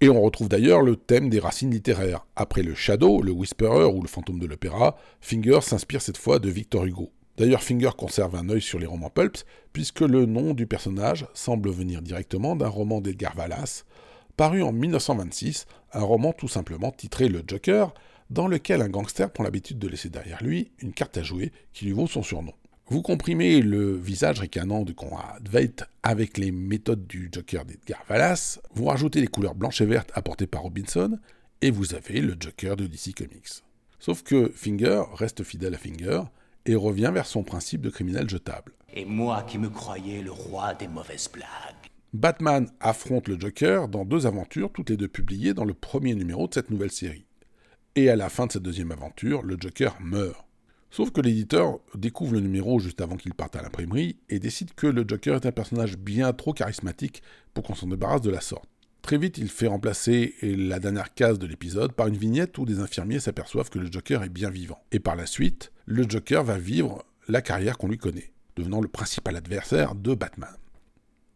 Et on retrouve d'ailleurs le thème des racines littéraires. Après le Shadow, le Whisperer ou le fantôme de l'opéra, Finger s'inspire cette fois de Victor Hugo. D'ailleurs, Finger conserve un œil sur les romans pulps, puisque le nom du personnage semble venir directement d'un roman d'Edgar Wallace, paru en 1926, un roman tout simplement titré Le Joker, dans lequel un gangster prend l'habitude de laisser derrière lui une carte à jouer qui lui vaut son surnom. Vous comprimez le visage ricanant de Conrad Veidt avec les méthodes du Joker d'Edgar Wallace, vous rajoutez les couleurs blanches et vertes apportées par Robinson, et vous avez le Joker de DC Comics. Sauf que Finger reste fidèle à Finger, et revient vers son principe de criminel jetable. Et moi qui me croyais le roi des mauvaises blagues. Batman affronte le Joker dans deux aventures, toutes les deux publiées dans le premier numéro de cette nouvelle série. Et à la fin de cette deuxième aventure, le Joker meurt. Sauf que l'éditeur découvre le numéro juste avant qu'il parte à l'imprimerie et décide que le Joker est un personnage bien trop charismatique pour qu'on s'en débarrasse de la sorte. Très vite, il fait remplacer la dernière case de l'épisode par une vignette où des infirmiers s'aperçoivent que le Joker est bien vivant. Et par la suite, le Joker va vivre la carrière qu'on lui connaît, devenant le principal adversaire de Batman.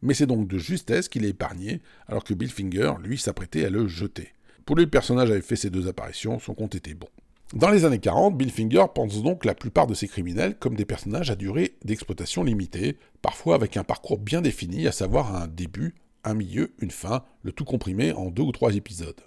Mais c'est donc de justesse qu'il est épargné, alors que Bill Finger, lui, s'apprêtait à le jeter. Pour lui, le personnage avait fait ses deux apparitions, son compte était bon. Dans les années 40, Bill Finger pense donc la plupart de ses criminels comme des personnages à durée d'exploitation limitée, parfois avec un parcours bien défini, à savoir un début, un milieu, une fin, le tout comprimé en deux ou trois épisodes.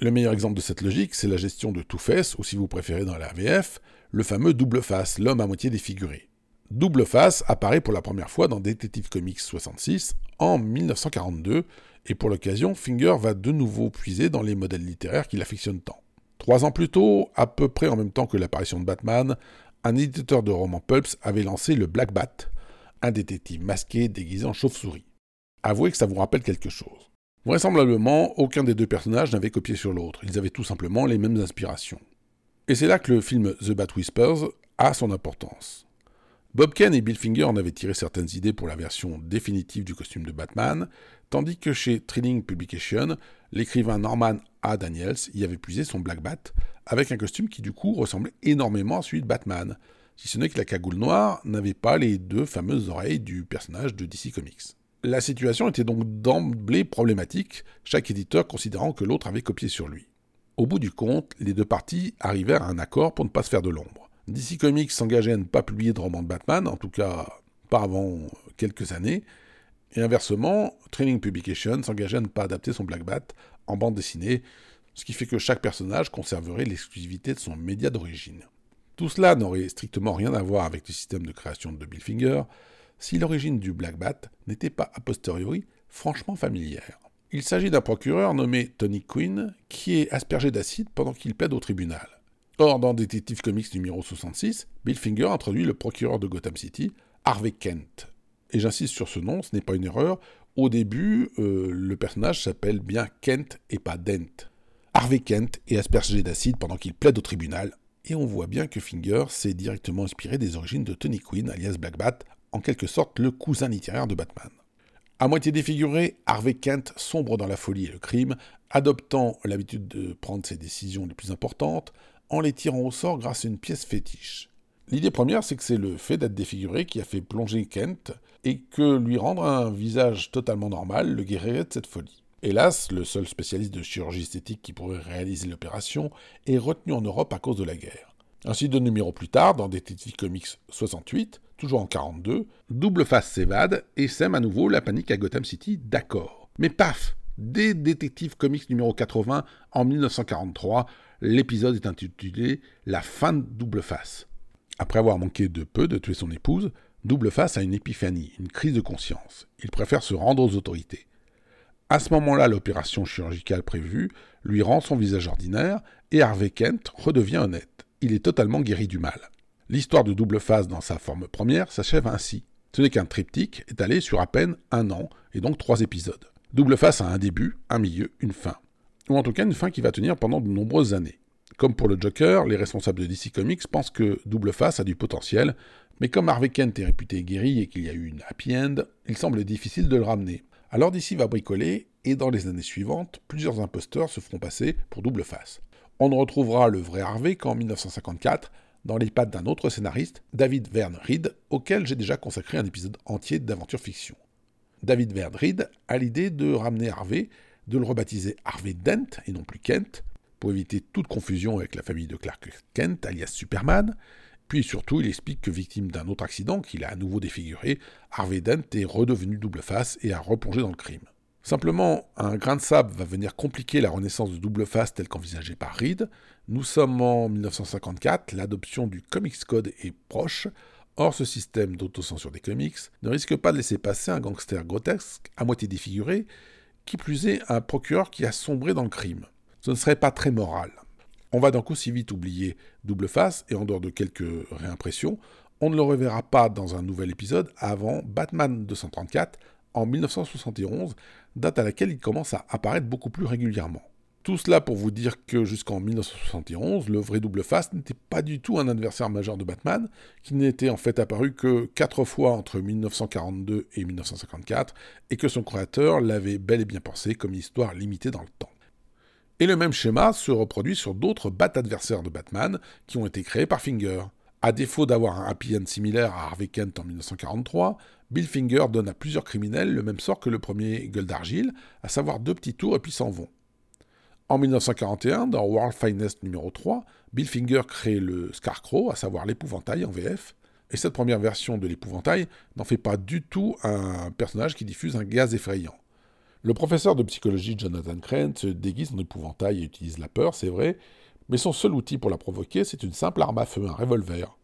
Le meilleur exemple de cette logique, c'est la gestion de Two-Face, ou si vous préférez dans la VF, le fameux double face, l'homme à moitié défiguré. Double face apparaît pour la première fois dans Detective Comics 66 en 1942, et pour l'occasion, Finger va de nouveau puiser dans les modèles littéraires qu'il affectionne tant. Trois ans plus tôt, à peu près en même temps que l'apparition de Batman, un éditeur de romans pulps avait lancé le Black Bat, un détective masqué déguisé en chauve-souris. Avouez que ça vous rappelle quelque chose. Vraisemblablement, aucun des deux personnages n'avait copié sur l'autre, ils avaient tout simplement les mêmes inspirations. Et c'est là que le film The Bat Whispers a son importance. Bob Kane et Bill Finger en avaient tiré certaines idées pour la version définitive du costume de Batman, tandis que chez Thrilling Publication, l'écrivain Norman Daniels y avait puisé son Black Bat, avec un costume qui du coup ressemblait énormément à celui de Batman, si ce n'est que la cagoule noire n'avait pas les deux fameuses oreilles du personnage de DC Comics. La situation était donc d'emblée problématique, chaque éditeur considérant que l'autre avait copié sur lui. Au bout du compte, les deux parties arrivèrent à un accord pour ne pas se faire de l'ombre. DC Comics s'engageait à ne pas publier de roman de Batman, en tout cas pas avant quelques années, et inversement, Training Publication s'engageait à ne pas adapter son Black Bat en bande dessinée, ce qui fait que chaque personnage conserverait l'exclusivité de son média d'origine. Tout cela n'aurait strictement rien à voir avec le système de création de Bill Finger, si l'origine du Black Bat n'était pas a posteriori franchement familière. Il s'agit d'un procureur nommé Tony Quinn qui est aspergé d'acide pendant qu'il plaide au tribunal. Or, dans Detective Comics numéro 66, Bill Finger introduit le procureur de Gotham City, Harvey Kent. Et j'insiste sur ce nom, ce n'est pas une erreur. Au début, euh, le personnage s'appelle bien Kent et pas Dent. Harvey Kent est aspergé d'acide pendant qu'il plaide au tribunal, et on voit bien que Finger s'est directement inspiré des origines de Tony Quinn, alias Black Bat, en quelque sorte le cousin littéraire de Batman. À moitié défiguré, Harvey Kent sombre dans la folie et le crime, adoptant l'habitude de prendre ses décisions les plus importantes, en les tirant au sort grâce à une pièce fétiche. L'idée première, c'est que c'est le fait d'être défiguré qui a fait plonger Kent, et que lui rendre un visage totalement normal le guérirait de cette folie. Hélas, le seul spécialiste de chirurgie esthétique qui pourrait réaliser l'opération est retenu en Europe à cause de la guerre. Ainsi, deux numéros plus tard, dans Detective Comics 68, toujours en 42, Double Face s'évade et sème à nouveau la panique à Gotham City, d'accord. Mais paf Dès Détective Comics numéro 80 en 1943, l'épisode est intitulé La fin de Double Face. Après avoir manqué de peu de tuer son épouse, Double Face a une épiphanie, une crise de conscience. Il préfère se rendre aux autorités. À ce moment-là, l'opération chirurgicale prévue lui rend son visage ordinaire et Harvey Kent redevient honnête. Il est totalement guéri du mal. L'histoire de Double Face dans sa forme première s'achève ainsi. Ce n'est qu'un triptyque étalé sur à peine un an, et donc trois épisodes. Double Face a un début, un milieu, une fin. ou en tout cas une fin qui va tenir pendant de nombreuses années. Comme pour le Joker, les responsables de DC Comics pensent que Double Face a du potentiel, mais comme Harvey Kent est réputé guéri et qu'il y a eu une happy end, il semble difficile de le ramener. Alors DC va bricoler, et dans les années suivantes, plusieurs imposteurs se feront passer pour Double Face. On ne retrouvera le vrai Harvey qu'en 1954, dans les pattes d'un autre scénariste, David Verne Reed, auquel j'ai déjà consacré un épisode entier d'aventure fiction. David Verne Reed a l'idée de ramener Harvey, de le rebaptiser Harvey Dent et non plus Kent, pour éviter toute confusion avec la famille de Clark Kent, alias Superman. Puis surtout, il explique que victime d'un autre accident qu'il a à nouveau défiguré, Harvey Dent est redevenu double face et a replongé dans le crime. Simplement, un grain de sable va venir compliquer la renaissance de double face telle qu'envisagée par Reed. Nous sommes en 1954, l'adoption du Comics Code est proche. Or, ce système d'autocensure des comics ne risque pas de laisser passer un gangster grotesque, à moitié défiguré, qui plus est un procureur qui a sombré dans le crime. Ce ne serait pas très moral. On va donc aussi vite oublier Double Face, et en dehors de quelques réimpressions, on ne le reverra pas dans un nouvel épisode avant Batman 234 en 1971, date à laquelle il commence à apparaître beaucoup plus régulièrement. Tout cela pour vous dire que jusqu'en 1971, le vrai double face n'était pas du tout un adversaire majeur de Batman, qui n'était en fait apparu que quatre fois entre 1942 et 1954, et que son créateur l'avait bel et bien pensé comme une histoire limitée dans le temps. Et le même schéma se reproduit sur d'autres bat-adversaires de Batman qui ont été créés par Finger. À défaut d'avoir un happy end similaire à Harvey Kent en 1943, Bill Finger donne à plusieurs criminels le même sort que le premier Gueule d'Argile, à savoir deux petits tours et puis s'en vont. En 1941, dans World Finest numéro 3, Bill Finger crée le Scarecrow, à savoir l'épouvantail en VF, et cette première version de l'épouvantail n'en fait pas du tout un personnage qui diffuse un gaz effrayant. Le professeur de psychologie Jonathan Crane se déguise en épouvantail et utilise la peur, c'est vrai, mais son seul outil pour la provoquer, c'est une simple arme à feu, un revolver.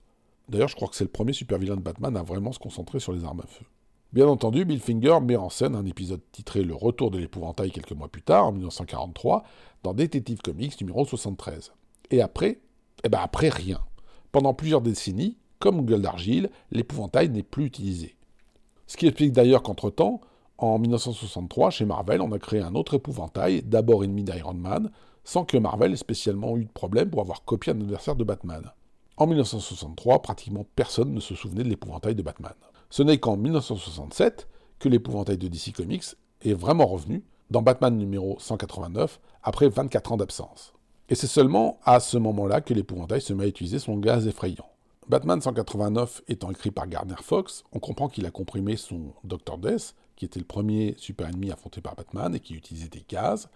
D'ailleurs, je crois que c'est le premier super-vilain de Batman à vraiment se concentrer sur les armes à feu. Bien entendu, Bill Finger met en scène un épisode titré Le retour de l'épouvantail quelques mois plus tard, en 1943, dans Detective Comics numéro 73. Et après Eh ben après rien. Pendant plusieurs décennies, comme Gueule d'Argile, l'épouvantail n'est plus utilisé. Ce qui explique d'ailleurs qu'entre-temps, en 1963, chez Marvel, on a créé un autre épouvantail, d'abord ennemi d'Iron Man, sans que Marvel ait spécialement eu de problème pour avoir copié un adversaire de Batman. En 1963, pratiquement personne ne se souvenait de l'épouvantail de Batman. Ce n'est qu'en 1967 que l'épouvantail de DC Comics est vraiment revenu dans Batman numéro 189 après 24 ans d'absence. Et c'est seulement à ce moment-là que l'épouvantail se met à utiliser son gaz effrayant. Batman 189 étant écrit par Gardner Fox, on comprend qu'il a comprimé son Dr. Death, qui était le premier super ennemi affronté par Batman et qui utilisait des gaz,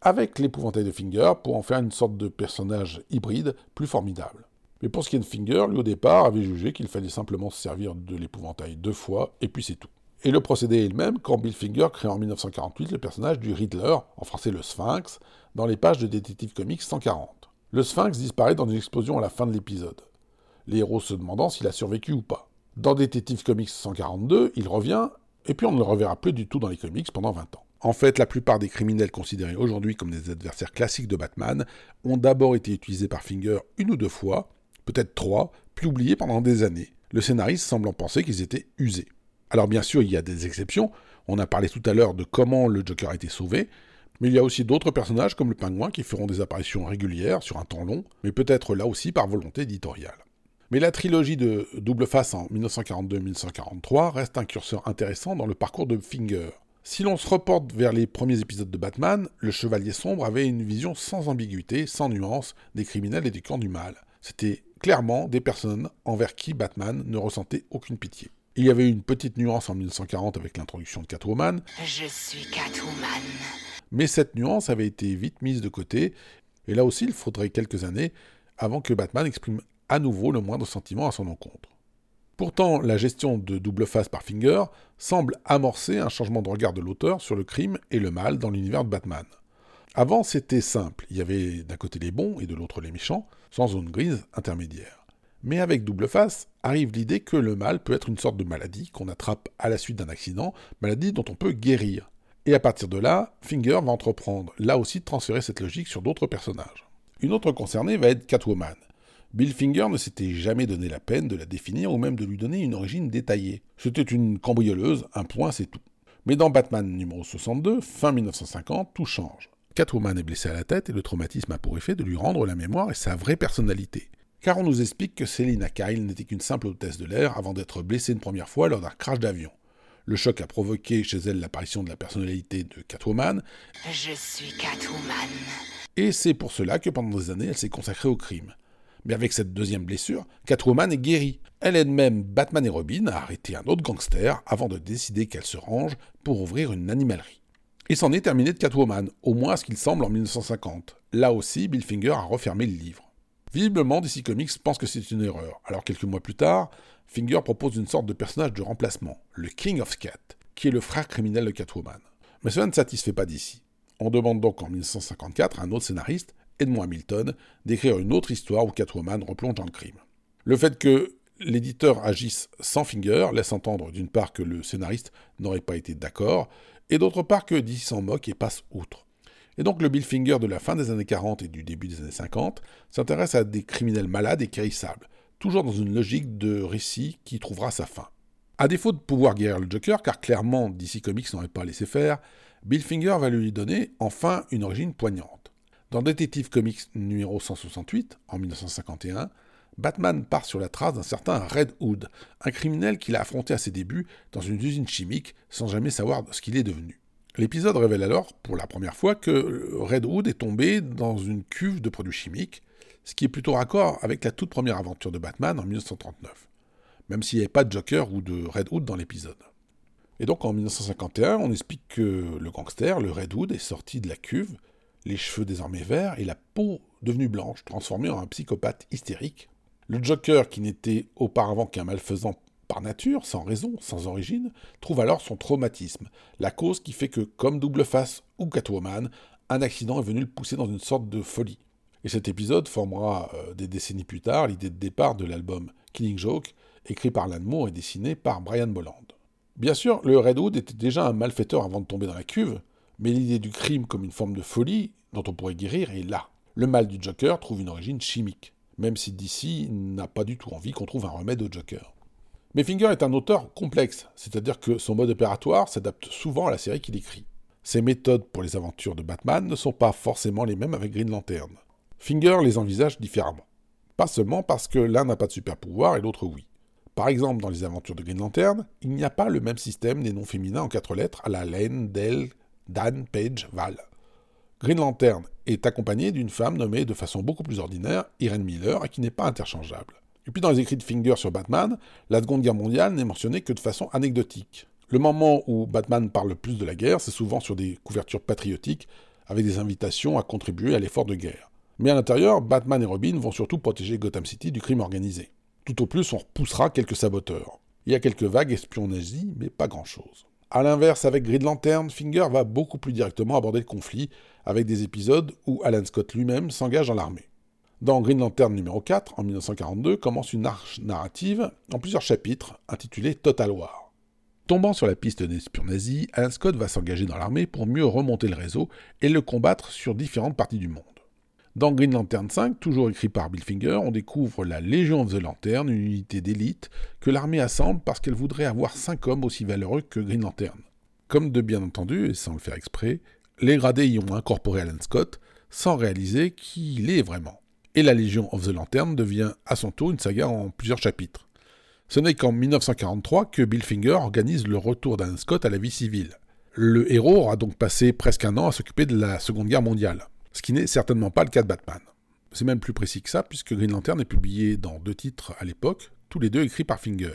avec l'épouvantail de Finger pour en faire une sorte de personnage hybride plus formidable. Mais pour ce qui est de Finger, lui au départ avait jugé qu'il fallait simplement se servir de l'épouvantail deux fois, et puis c'est tout. Et le procédé est le même quand Bill Finger crée en 1948 le personnage du Riddler, en français le Sphinx, dans les pages de Detective Comics 140. Le Sphinx disparaît dans une explosion à la fin de l'épisode, les héros se demandant s'il a survécu ou pas. Dans Detective Comics 142, il revient, et puis on ne le reverra plus du tout dans les comics pendant 20 ans. En fait, la plupart des criminels considérés aujourd'hui comme des adversaires classiques de Batman ont d'abord été utilisés par Finger une ou deux fois, peut-être trois, puis oubliés pendant des années. Le scénariste semble en penser qu'ils étaient usés. Alors bien sûr, il y a des exceptions. On a parlé tout à l'heure de comment le Joker a été sauvé, mais il y a aussi d'autres personnages comme le pingouin qui feront des apparitions régulières sur un temps long, mais peut-être là aussi par volonté éditoriale. Mais la trilogie de Double Face en 1942-1943 reste un curseur intéressant dans le parcours de Finger. Si l'on se reporte vers les premiers épisodes de Batman, le Chevalier Sombre avait une vision sans ambiguïté, sans nuance, des criminels et du camp du mal. C'était clairement des personnes envers qui Batman ne ressentait aucune pitié. Il y avait une petite nuance en 1940 avec l'introduction de Catwoman. Je suis Catwoman. Mais cette nuance avait été vite mise de côté, et là aussi il faudrait quelques années avant que Batman exprime à nouveau le moindre sentiment à son encontre. Pourtant, la gestion de double face par Finger semble amorcer un changement de regard de l'auteur sur le crime et le mal dans l'univers de Batman. Avant, c'était simple, il y avait d'un côté les bons et de l'autre les méchants, sans zone grise intermédiaire. Mais avec double face, arrive l'idée que le mal peut être une sorte de maladie qu'on attrape à la suite d'un accident, maladie dont on peut guérir. Et à partir de là, Finger va entreprendre là aussi de transférer cette logique sur d'autres personnages. Une autre concernée va être Catwoman. Bill Finger ne s'était jamais donné la peine de la définir ou même de lui donner une origine détaillée. C'était une cambrioleuse, un point c'est tout. Mais dans Batman numéro 62, fin 1950, tout change. Catwoman est blessée à la tête et le traumatisme a pour effet de lui rendre la mémoire et sa vraie personnalité. Car on nous explique que Selina Kyle n'était qu'une simple hôtesse de l'air avant d'être blessée une première fois lors d'un crash d'avion. Le choc a provoqué chez elle l'apparition de la personnalité de Catwoman, Je suis Catwoman. et c'est pour cela que pendant des années elle s'est consacrée au crime. Mais avec cette deuxième blessure, Catwoman est guérie. Elle aide même Batman et Robin à arrêter un autre gangster avant de décider qu'elle se range pour ouvrir une animalerie. Et c'en est terminé de Catwoman, au moins à ce qu'il semble en 1950. Là aussi, Bill Finger a refermé le livre. Visiblement, DC Comics pense que c'est une erreur. Alors quelques mois plus tard, Finger propose une sorte de personnage de remplacement, le King of Cat, qui est le frère criminel de Catwoman. Mais cela ne satisfait pas DC. On demande donc en 1954 à un autre scénariste, Edmond Hamilton, d'écrire une autre histoire où Catwoman replonge dans le crime. Le fait que l'éditeur agisse sans Finger laisse entendre d'une part que le scénariste n'aurait pas été d'accord, et d'autre part que DC s'en moque et passe outre. Et donc le Bill Finger de la fin des années 40 et du début des années 50 s'intéresse à des criminels malades et guérissables, toujours dans une logique de récit qui trouvera sa fin. À défaut de pouvoir guérir le Joker, car clairement DC Comics n'aurait pas laissé faire, Bill Finger va lui donner enfin une origine poignante. Dans Detective Comics numéro 168, en 1951, Batman part sur la trace d'un certain Red Hood, un criminel qu'il a affronté à ses débuts dans une usine chimique sans jamais savoir ce qu'il est devenu. L'épisode révèle alors, pour la première fois, que Red Hood est tombé dans une cuve de produits chimiques, ce qui est plutôt raccord avec la toute première aventure de Batman en 1939, même s'il n'y avait pas de Joker ou de Red Hood dans l'épisode. Et donc en 1951, on explique que le gangster, le Red Hood, est sorti de la cuve, les cheveux désormais verts et la peau devenue blanche, transformée en un psychopathe hystérique. Le Joker, qui n'était auparavant qu'un malfaisant par nature, sans raison, sans origine, trouve alors son traumatisme, la cause qui fait que, comme Double Face ou Catwoman, un accident est venu le pousser dans une sorte de folie. Et cet épisode formera euh, des décennies plus tard l'idée de départ de l'album Killing Joke, écrit par Alan Moore et dessiné par Brian Bolland. Bien sûr, le Red Hood était déjà un malfaiteur avant de tomber dans la cuve, mais l'idée du crime comme une forme de folie, dont on pourrait guérir, est là. Le mal du Joker trouve une origine chimique, même si DC n'a pas du tout envie qu'on trouve un remède au Joker. Mais Finger est un auteur complexe, c'est-à-dire que son mode opératoire s'adapte souvent à la série qu'il écrit. Ses méthodes pour les aventures de Batman ne sont pas forcément les mêmes avec Green Lantern. Finger les envisage différemment. Pas seulement parce que l'un n'a pas de super pouvoir et l'autre oui. Par exemple, dans les aventures de Green Lantern, il n'y a pas le même système des noms féminins en quatre lettres à la Lane, Dell, Dan, Page, Val. Green Lantern est accompagné d'une femme nommée de façon beaucoup plus ordinaire Irene Miller et qui n'est pas interchangeable. Et puis dans les écrits de Finger sur Batman, la Seconde Guerre mondiale n'est mentionnée que de façon anecdotique. Le moment où Batman parle le plus de la guerre, c'est souvent sur des couvertures patriotiques avec des invitations à contribuer à l'effort de guerre. Mais à l'intérieur, Batman et Robin vont surtout protéger Gotham City du crime organisé. Tout au plus, on repoussera quelques saboteurs. Il y a quelques vagues espions nazis, mais pas grand-chose. A l'inverse, avec Green Lantern, Finger va beaucoup plus directement aborder le conflit, avec des épisodes où Alan Scott lui-même s'engage dans l'armée. Dans Green Lantern numéro 4, en 1942, commence une arche narrative en plusieurs chapitres, intitulée Total War. Tombant sur la piste des espions nazis, Alan Scott va s'engager dans l'armée pour mieux remonter le réseau et le combattre sur différentes parties du monde. Dans Green Lantern 5, toujours écrit par Bill Finger, on découvre la Légion of the Lantern, une unité d'élite que l'armée assemble parce qu'elle voudrait avoir 5 hommes aussi valeureux que Green Lantern. Comme de bien entendu, et sans le faire exprès, les gradés y ont incorporé Alan Scott sans réaliser qui il est vraiment. Et la Légion of the Lantern devient à son tour une saga en plusieurs chapitres. Ce n'est qu'en 1943 que Bill Finger organise le retour d'Alan Scott à la vie civile. Le héros aura donc passé presque un an à s'occuper de la Seconde Guerre mondiale ce qui n'est certainement pas le cas de Batman. C'est même plus précis que ça, puisque Green Lantern est publié dans deux titres à l'époque, tous les deux écrits par Finger.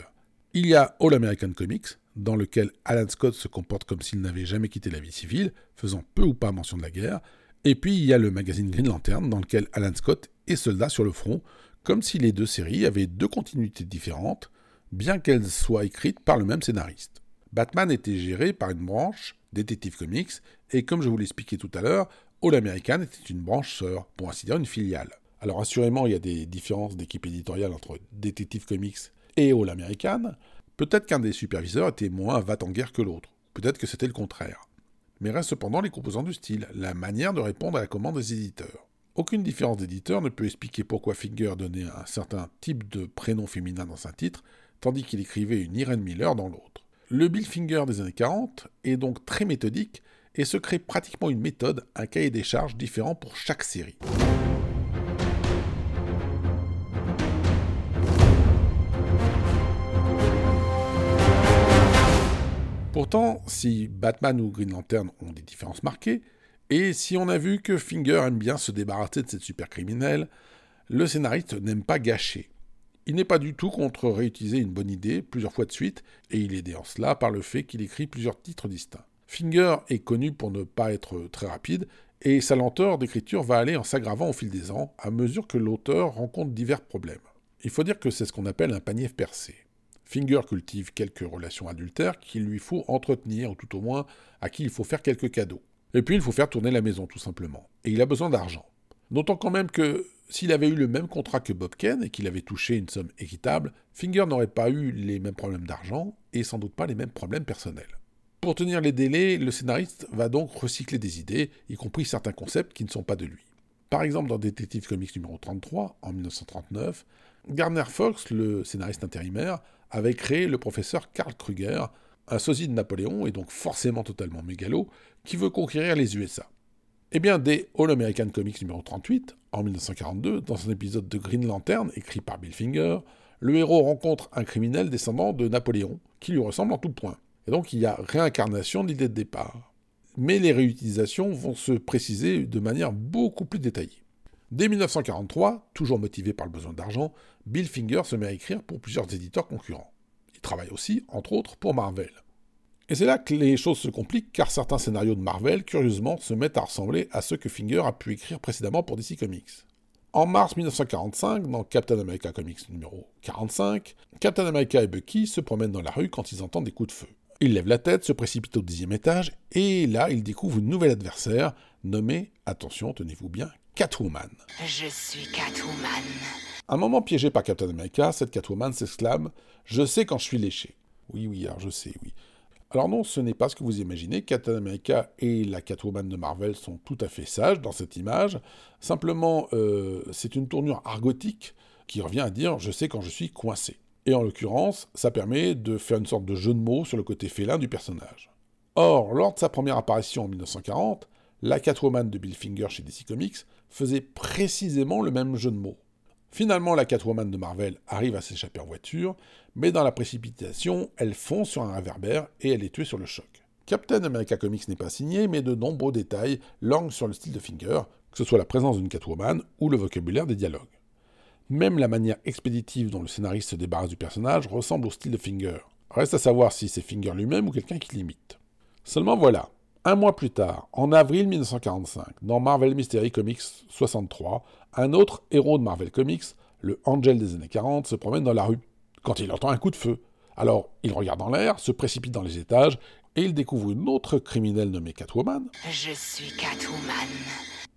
Il y a All American Comics, dans lequel Alan Scott se comporte comme s'il n'avait jamais quitté la vie civile, faisant peu ou pas mention de la guerre, et puis il y a le magazine Green Lantern, dans lequel Alan Scott est soldat sur le front, comme si les deux séries avaient deux continuités différentes, bien qu'elles soient écrites par le même scénariste. Batman était géré par une branche, Detective Comics, et comme je vous l'expliquais tout à l'heure, All American était une branche sœur, pour ainsi dire une filiale. Alors assurément, il y a des différences d'équipe éditoriale entre Detective Comics et All American. Peut-être qu'un des superviseurs était moins va en guerre que l'autre. Peut-être que c'était le contraire. Mais restent cependant les composants du style, la manière de répondre à la commande des éditeurs. Aucune différence d'éditeur ne peut expliquer pourquoi Finger donnait un certain type de prénom féminin dans un titre, tandis qu'il écrivait une Irene Miller dans l'autre. Le Bill Finger des années 40 est donc très méthodique et se crée pratiquement une méthode, un cahier des charges différent pour chaque série. Pourtant, si Batman ou Green Lantern ont des différences marquées, et si on a vu que Finger aime bien se débarrasser de cette super criminelle, le scénariste n'aime pas gâcher. Il n'est pas du tout contre réutiliser une bonne idée plusieurs fois de suite, et il est aidé en cela par le fait qu'il écrit plusieurs titres distincts. Finger est connu pour ne pas être très rapide, et sa lenteur d'écriture va aller en s'aggravant au fil des ans, à mesure que l'auteur rencontre divers problèmes. Il faut dire que c'est ce qu'on appelle un panier percé. Finger cultive quelques relations adultères qu'il lui faut entretenir, ou tout au moins à qui il faut faire quelques cadeaux. Et puis il faut faire tourner la maison, tout simplement. Et il a besoin d'argent. Notons quand même que s'il avait eu le même contrat que Bob Ken et qu'il avait touché une somme équitable, Finger n'aurait pas eu les mêmes problèmes d'argent et sans doute pas les mêmes problèmes personnels. Pour tenir les délais, le scénariste va donc recycler des idées, y compris certains concepts qui ne sont pas de lui. Par exemple, dans Detective Comics numéro 33, en 1939, Garner Fox, le scénariste intérimaire, avait créé le professeur Karl Kruger, un sosie de Napoléon et donc forcément totalement mégalo, qui veut conquérir les USA. Eh bien, dès All American Comics numéro 38, en 1942, dans un épisode de Green Lantern écrit par Bill Finger, le héros rencontre un criminel descendant de Napoléon, qui lui ressemble en tout point. Et donc il y a réincarnation de l'idée de départ. Mais les réutilisations vont se préciser de manière beaucoup plus détaillée. Dès 1943, toujours motivé par le besoin d'argent, Bill Finger se met à écrire pour plusieurs éditeurs concurrents. Il travaille aussi, entre autres, pour Marvel. Et c'est là que les choses se compliquent car certains scénarios de Marvel, curieusement, se mettent à ressembler à ceux que Finger a pu écrire précédemment pour DC Comics. En mars 1945, dans Captain America Comics numéro 45, Captain America et Bucky se promènent dans la rue quand ils entendent des coups de feu. Ils lèvent la tête, se précipitent au dixième étage, et là, ils découvrent une nouvelle adversaire, nommée, attention, tenez-vous bien, Catwoman. Je suis Catwoman. Un moment piégé par Captain America, cette Catwoman s'exclame Je sais quand je suis léché. Oui, oui, alors je sais, oui. Alors non, ce n'est pas ce que vous imaginez. Captain America et la Catwoman de Marvel sont tout à fait sages dans cette image. Simplement, euh, c'est une tournure argotique qui revient à dire je sais quand je suis coincé. Et en l'occurrence, ça permet de faire une sorte de jeu de mots sur le côté félin du personnage. Or, lors de sa première apparition en 1940, la Catwoman de Bill Finger chez DC Comics faisait précisément le même jeu de mots. Finalement, la Catwoman de Marvel arrive à s'échapper en voiture, mais dans la précipitation, elle fonce sur un réverbère et elle est tuée sur le choc. Captain America Comics n'est pas signé, mais de nombreux détails languent sur le style de Finger, que ce soit la présence d'une Catwoman ou le vocabulaire des dialogues. Même la manière expéditive dont le scénariste se débarrasse du personnage ressemble au style de Finger. Reste à savoir si c'est Finger lui-même ou quelqu'un qui l'imite. Seulement voilà, un mois plus tard, en avril 1945, dans Marvel Mystery Comics 63, un autre héros de Marvel Comics, le Angel des années 40, se promène dans la rue, quand il entend un coup de feu. Alors, il regarde en l'air, se précipite dans les étages, et il découvre une autre criminelle nommée Catwoman. Je suis Catwoman.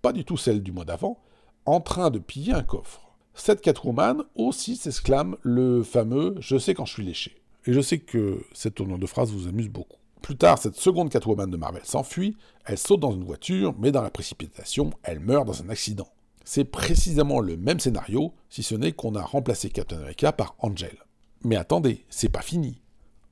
Pas du tout celle du mois d'avant, en train de piller un coffre. Cette Catwoman aussi s'exclame le fameux Je sais quand je suis léché. Et je sais que cette tournure de phrase vous amuse beaucoup. Plus tard, cette seconde Catwoman de Marvel s'enfuit, elle saute dans une voiture, mais dans la précipitation, elle meurt dans un accident. C'est précisément le même scénario, si ce n'est qu'on a remplacé Captain America par Angel. Mais attendez, c'est pas fini.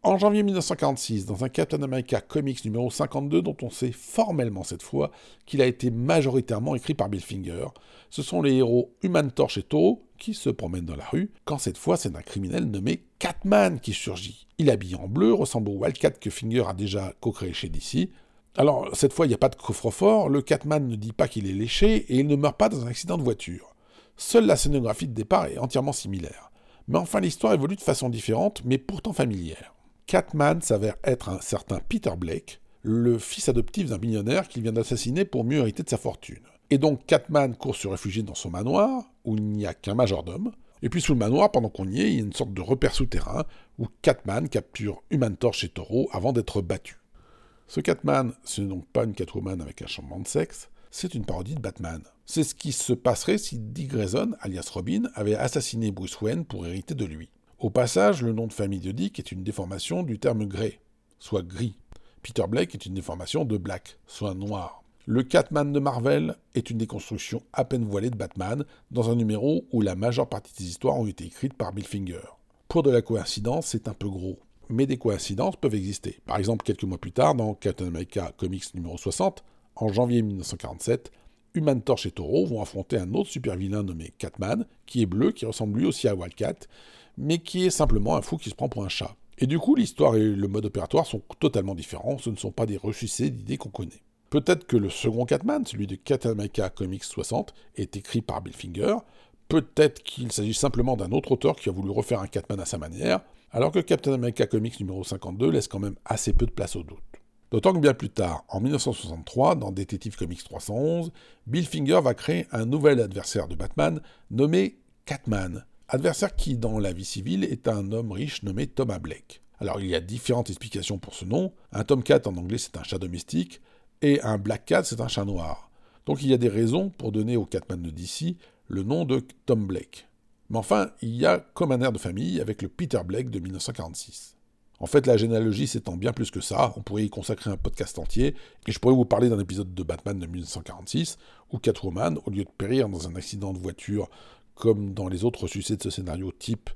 En janvier 1946, dans un Captain America Comics numéro 52 dont on sait formellement cette fois qu'il a été majoritairement écrit par Bill Finger, ce sont les héros Human Torch et Toro qui se promènent dans la rue, quand cette fois c'est un criminel nommé Catman qui surgit. Il est habillé en bleu, ressemble au Wildcat que Finger a déjà co-créé chez DC. Alors cette fois il n'y a pas de coffre-fort, le Catman ne dit pas qu'il est léché et il ne meurt pas dans un accident de voiture. Seule la scénographie de départ est entièrement similaire. Mais enfin l'histoire évolue de façon différente mais pourtant familière. Catman s'avère être un certain Peter Blake, le fils adoptif d'un millionnaire qu'il vient d'assassiner pour mieux hériter de sa fortune. Et donc Catman court se réfugier dans son manoir, où il n'y a qu'un majordome. Et puis sous le manoir, pendant qu'on y est, il y a une sorte de repère souterrain, où Catman capture Human Torch et Toro avant d'être battu. Ce Catman, ce n'est donc pas une Catwoman avec un changement de sexe, c'est une parodie de Batman. C'est ce qui se passerait si Dick Grayson, alias Robin, avait assassiné Bruce Wayne pour hériter de lui. Au passage, le nom de famille de Dick est une déformation du terme grey, soit gris. Peter Blake est une déformation de black, soit noir. Le Catman de Marvel est une déconstruction à peine voilée de Batman, dans un numéro où la majeure partie des histoires ont été écrites par Bill Finger. Pour de la coïncidence, c'est un peu gros. mais des coïncidences peuvent exister. Par exemple, quelques mois plus tard, dans Captain America Comics numéro 60, en janvier 1947, Human Torch et Toro vont affronter un autre super vilain nommé Catman, qui est bleu, qui ressemble lui aussi à Wildcat, mais qui est simplement un fou qui se prend pour un chat. Et du coup, l'histoire et le mode opératoire sont totalement différents, ce ne sont pas des ressuscités d'idées qu'on connaît. Peut-être que le second Catman, celui de Captain America Comics 60, est écrit par Bill Finger, peut-être qu'il s'agit simplement d'un autre auteur qui a voulu refaire un Catman à sa manière, alors que Captain America Comics numéro 52 laisse quand même assez peu de place au doute. D'autant que bien plus tard, en 1963, dans Detective Comics 311, Bill Finger va créer un nouvel adversaire de Batman nommé Catman, adversaire qui, dans la vie civile, est un homme riche nommé Thomas Blake. Alors il y a différentes explications pour ce nom. Un Tomcat en anglais c'est un chat domestique, et un Black Cat c'est un chat noir. Donc il y a des raisons pour donner au Catman de DC le nom de Tom Blake. Mais enfin, il y a comme un air de famille avec le Peter Blake de 1946. En fait, la généalogie s'étend bien plus que ça, on pourrait y consacrer un podcast entier, et je pourrais vous parler d'un épisode de Batman de 1946, où Catwoman, au lieu de périr dans un accident de voiture, comme dans les autres succès de ce scénario type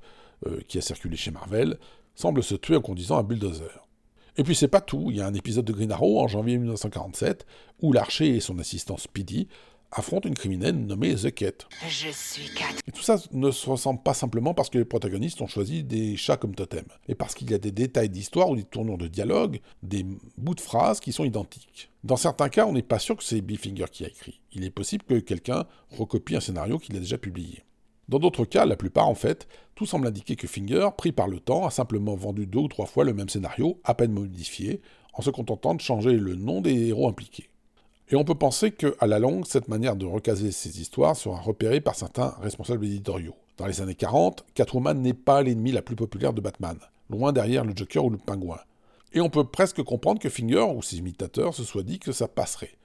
euh, qui a circulé chez Marvel, semble se tuer en conduisant un bulldozer. Et puis c'est pas tout, il y a un épisode de Green Arrow en janvier 1947, où l'archer et son assistant Speedy affronte une criminelle nommée The Cat. Je suis Cat. Et tout ça ne se ressemble pas simplement parce que les protagonistes ont choisi des chats comme totem, mais parce qu'il y a des détails d'histoire ou des tournures de dialogue, des bouts de phrases qui sont identiques. Dans certains cas, on n'est pas sûr que c'est Bill Finger qui a écrit. Il est possible que quelqu'un recopie un scénario qu'il a déjà publié. Dans d'autres cas, la plupart en fait, tout semble indiquer que Finger, pris par le temps, a simplement vendu deux ou trois fois le même scénario, à peine modifié, en se contentant de changer le nom des héros impliqués. Et on peut penser qu'à la longue, cette manière de recaser ces histoires sera repérée par certains responsables éditoriaux. Dans les années 40, Catwoman n'est pas l'ennemi la plus populaire de Batman, loin derrière le Joker ou le Pingouin. Et on peut presque comprendre que Finger ou ses imitateurs se soient dit que ça passerait.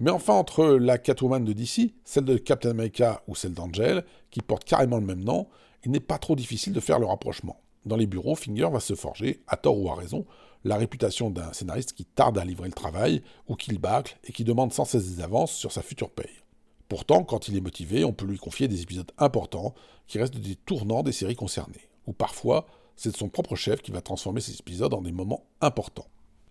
Mais enfin, entre la Catwoman de DC, celle de Captain America ou celle d'Angel, qui portent carrément le même nom, il n'est pas trop difficile de faire le rapprochement. Dans les bureaux, Finger va se forger, à tort ou à raison, la réputation d'un scénariste qui tarde à livrer le travail, ou qui le bâcle, et qui demande sans cesse des avances sur sa future paye. Pourtant, quand il est motivé, on peut lui confier des épisodes importants, qui restent des tournants des séries concernées. Ou parfois, c'est son propre chef qui va transformer ces épisodes en des moments importants.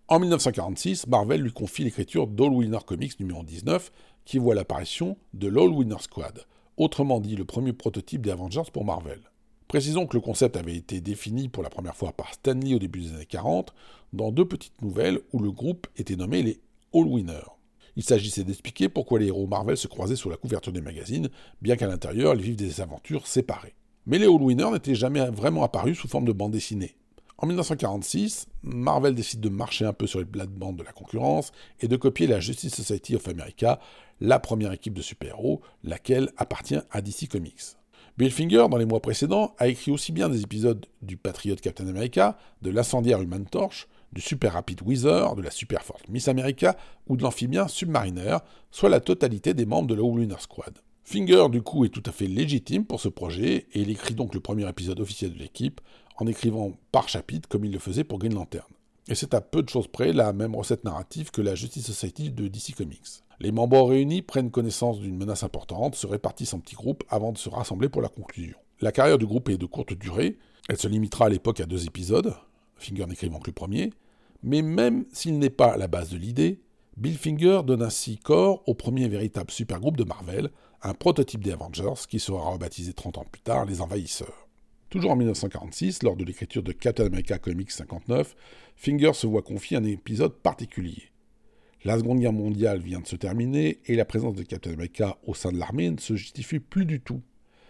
En 1946, Marvel lui confie l'écriture d'All Winner Comics numéro 19, qui voit l'apparition de l'All Winner Squad, autrement dit le premier prototype des Avengers pour Marvel. Précisons que le concept avait été défini pour la première fois par Stanley au début des années 40, dans deux petites nouvelles où le groupe était nommé les All Winners. Il s'agissait d'expliquer pourquoi les héros Marvel se croisaient sous la couverture des magazines, bien qu'à l'intérieur ils vivent des aventures séparées. Mais les All Winners n'étaient jamais vraiment apparus sous forme de bande dessinée. En 1946, Marvel décide de marcher un peu sur les plates-bandes de la concurrence et de copier la Justice Society of America, la première équipe de super-héros, laquelle appartient à DC Comics. Bill Finger, dans les mois précédents, a écrit aussi bien des épisodes du Patriot Captain America, de l'incendiaire Human Torch, du Super Rapid Wizard, de la Super Force Miss America ou de l'amphibien Submariner, soit la totalité des membres de la Lunar Squad. Finger, du coup, est tout à fait légitime pour ce projet et il écrit donc le premier épisode officiel de l'équipe en écrivant par chapitre comme il le faisait pour Green Lantern. Et c'est à peu de choses près la même recette narrative que la Justice Society de DC Comics. Les membres réunis prennent connaissance d'une menace importante, se répartissent en petits groupes avant de se rassembler pour la conclusion. La carrière du groupe est de courte durée, elle se limitera à l'époque à deux épisodes, Finger n'écrivant que le premier, mais même s'il n'est pas la base de l'idée, Bill Finger donne ainsi corps au premier véritable supergroupe de Marvel, un prototype des Avengers qui sera rebaptisé 30 ans plus tard les Envahisseurs. Toujours en 1946, lors de l'écriture de Captain America Comics 59, Finger se voit confier un épisode particulier. La Seconde Guerre mondiale vient de se terminer et la présence de Captain America au sein de l'armée ne se justifie plus du tout.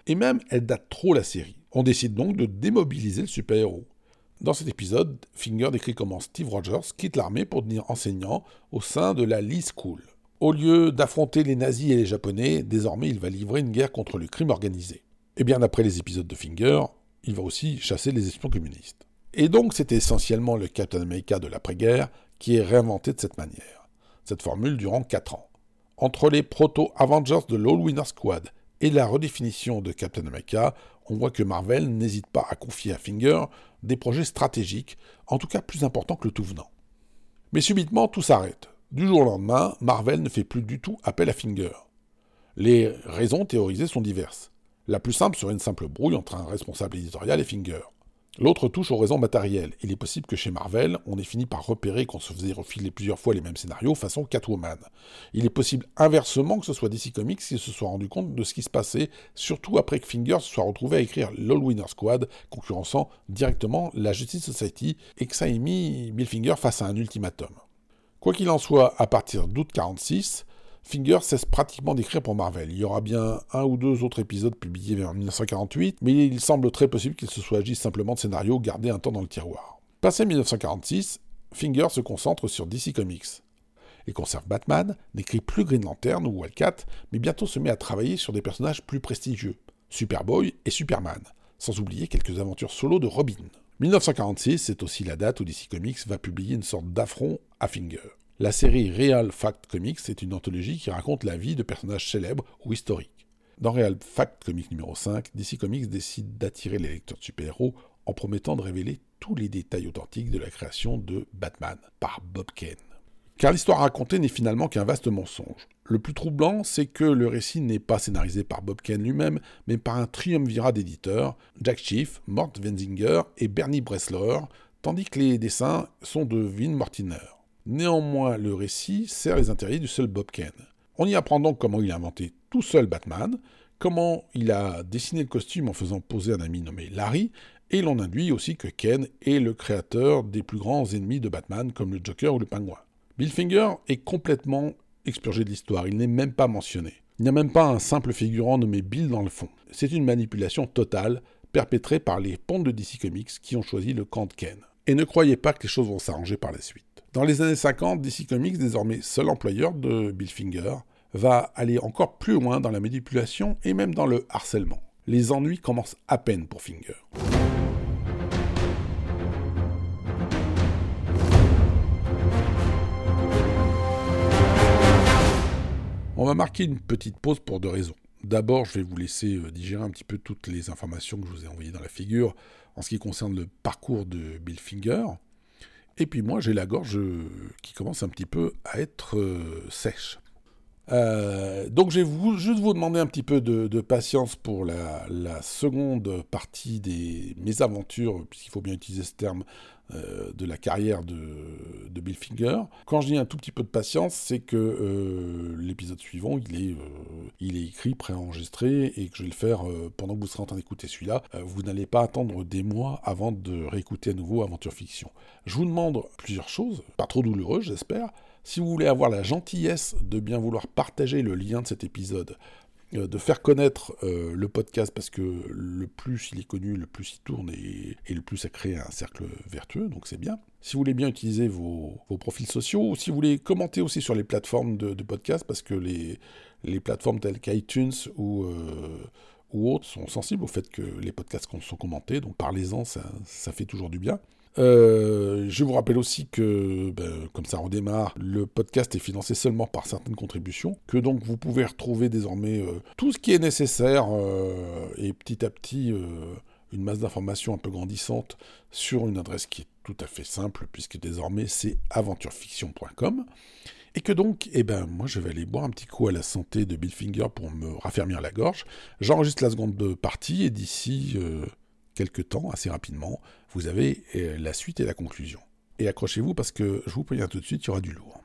Et même, elle date trop la série. On décide donc de démobiliser le super-héros. Dans cet épisode, Finger décrit comment Steve Rogers quitte l'armée pour devenir enseignant au sein de la Lee School. Au lieu d'affronter les nazis et les japonais, désormais il va livrer une guerre contre le crime organisé. Et bien après les épisodes de Finger, il va aussi chasser les espions communistes. Et donc c'est essentiellement le Captain America de l'après-guerre qui est réinventé de cette manière cette formule durant 4 ans. Entre les proto-Avengers de l'All Winner Squad et la redéfinition de Captain America, on voit que Marvel n'hésite pas à confier à Finger des projets stratégiques, en tout cas plus importants que le tout venant. Mais subitement, tout s'arrête. Du jour au lendemain, Marvel ne fait plus du tout appel à Finger. Les raisons théorisées sont diverses. La plus simple serait une simple brouille entre un responsable éditorial et Finger. L'autre touche aux raisons matérielles. Il est possible que chez Marvel, on ait fini par repérer qu'on se faisait refiler plusieurs fois les mêmes scénarios façon Catwoman. Il est possible inversement que ce soit DC Comics qui se soit rendu compte de ce qui se passait, surtout après que Finger se soit retrouvé à écrire l'All Winner Squad, concurrençant directement la Justice Society, et que ça ait mis Bill Finger face à un ultimatum. Quoi qu'il en soit, à partir d'août 46, Finger cesse pratiquement d'écrire pour Marvel. Il y aura bien un ou deux autres épisodes publiés vers 1948, mais il semble très possible qu'il se soit agi simplement de scénarios gardés un temps dans le tiroir. Passé 1946, Finger se concentre sur DC Comics. Il conserve Batman, n'écrit plus Green Lantern ou Wildcat, mais bientôt se met à travailler sur des personnages plus prestigieux, Superboy et Superman, sans oublier quelques aventures solo de Robin. 1946, c'est aussi la date où DC Comics va publier une sorte d'affront à Finger. La série Real Fact Comics est une anthologie qui raconte la vie de personnages célèbres ou historiques. Dans Real Fact Comics numéro 5, DC Comics décide d'attirer les lecteurs de super-héros en promettant de révéler tous les détails authentiques de la création de Batman par Bob Kane. Car l'histoire racontée n'est finalement qu'un vaste mensonge. Le plus troublant, c'est que le récit n'est pas scénarisé par Bob Kane lui-même, mais par un triumvirat d'éditeurs, Jack Schiff, Mort Wenzinger et Bernie Bresler, tandis que les dessins sont de Vin Mortiner. Néanmoins, le récit sert les intérêts du seul Bob Kane. On y apprend donc comment il a inventé tout seul Batman, comment il a dessiné le costume en faisant poser un ami nommé Larry, et l'on induit aussi que Ken est le créateur des plus grands ennemis de Batman comme le Joker ou le Pingouin. Bill Finger est complètement expurgé de l'histoire, il n'est même pas mentionné. Il n'y a même pas un simple figurant nommé Bill dans le fond. C'est une manipulation totale perpétrée par les pontes de DC Comics qui ont choisi le camp de Ken. Et ne croyez pas que les choses vont s'arranger par la suite. Dans les années 50, DC Comics, désormais seul employeur de Bill Finger, va aller encore plus loin dans la manipulation et même dans le harcèlement. Les ennuis commencent à peine pour Finger. On va marquer une petite pause pour deux raisons. D'abord, je vais vous laisser euh, digérer un petit peu toutes les informations que je vous ai envoyées dans la figure en ce qui concerne le parcours de Bill Finger. Et puis moi, j'ai la gorge euh, qui commence un petit peu à être euh, sèche. Euh, donc je vais juste vous demander un petit peu de, patience pour la, seconde partie des mes aventures, puisqu'il faut bien utiliser ce terme, de la carrière de, Bill Finger. Quand je dis un tout petit peu de patience, c'est que l'épisode suivant, il est, il est écrit, préenregistré, et que je vais le faire pendant que vous serez en train d'écouter celui-là. vous n'allez pas attendre des mois avant de réécouter à nouveau Aventure Fiction. Je vous demande plusieurs choses, pas trop douloureuses j'espère. Si vous voulez avoir la gentillesse de bien vouloir partager le lien de cet épisode, euh, de faire connaître euh, le podcast parce que le plus il est connu, le plus il tourne et, le plus ça crée un cercle vertueux, donc c'est bien. Si vous voulez bien utiliser vos, profils sociaux, ou si vous voulez commenter aussi sur les plateformes de, podcast, parce que les, les plateformes telles qu'iTunes ou, euh, ou autres sont sensibles au fait que les podcasts sont commentés, donc parlez-en, ça, fait toujours du bien. Euh, je vous rappelle aussi que, ben, comme ça redémarre, le podcast est financé seulement par certaines contributions, que donc vous pouvez retrouver désormais euh, tout ce qui est nécessaire et petit à petit une masse d'informations un peu grandissante sur une adresse qui est tout à fait simple, puisque désormais c'est aventurefiction.com. Et que donc, eh ben, moi je vais aller boire un petit coup à la santé de Bill Finger pour me raffermir la gorge. J'enregistre la seconde partie et d'ici quelques temps, assez rapidement, vous avez euh, la suite et la conclusion. Et accrochez-vous parce que je vous préviens tout de suite, il y aura du lourd.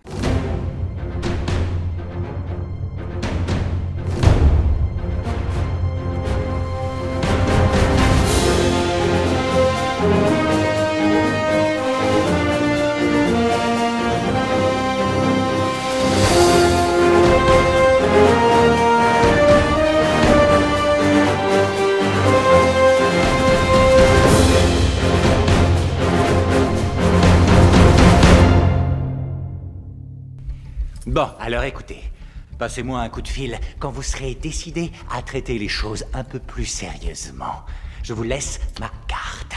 Bon, alors écoutez. Passez-moi un coup de fil quand vous serez décidé à traiter les choses un peu plus sérieusement. Je vous laisse ma carte.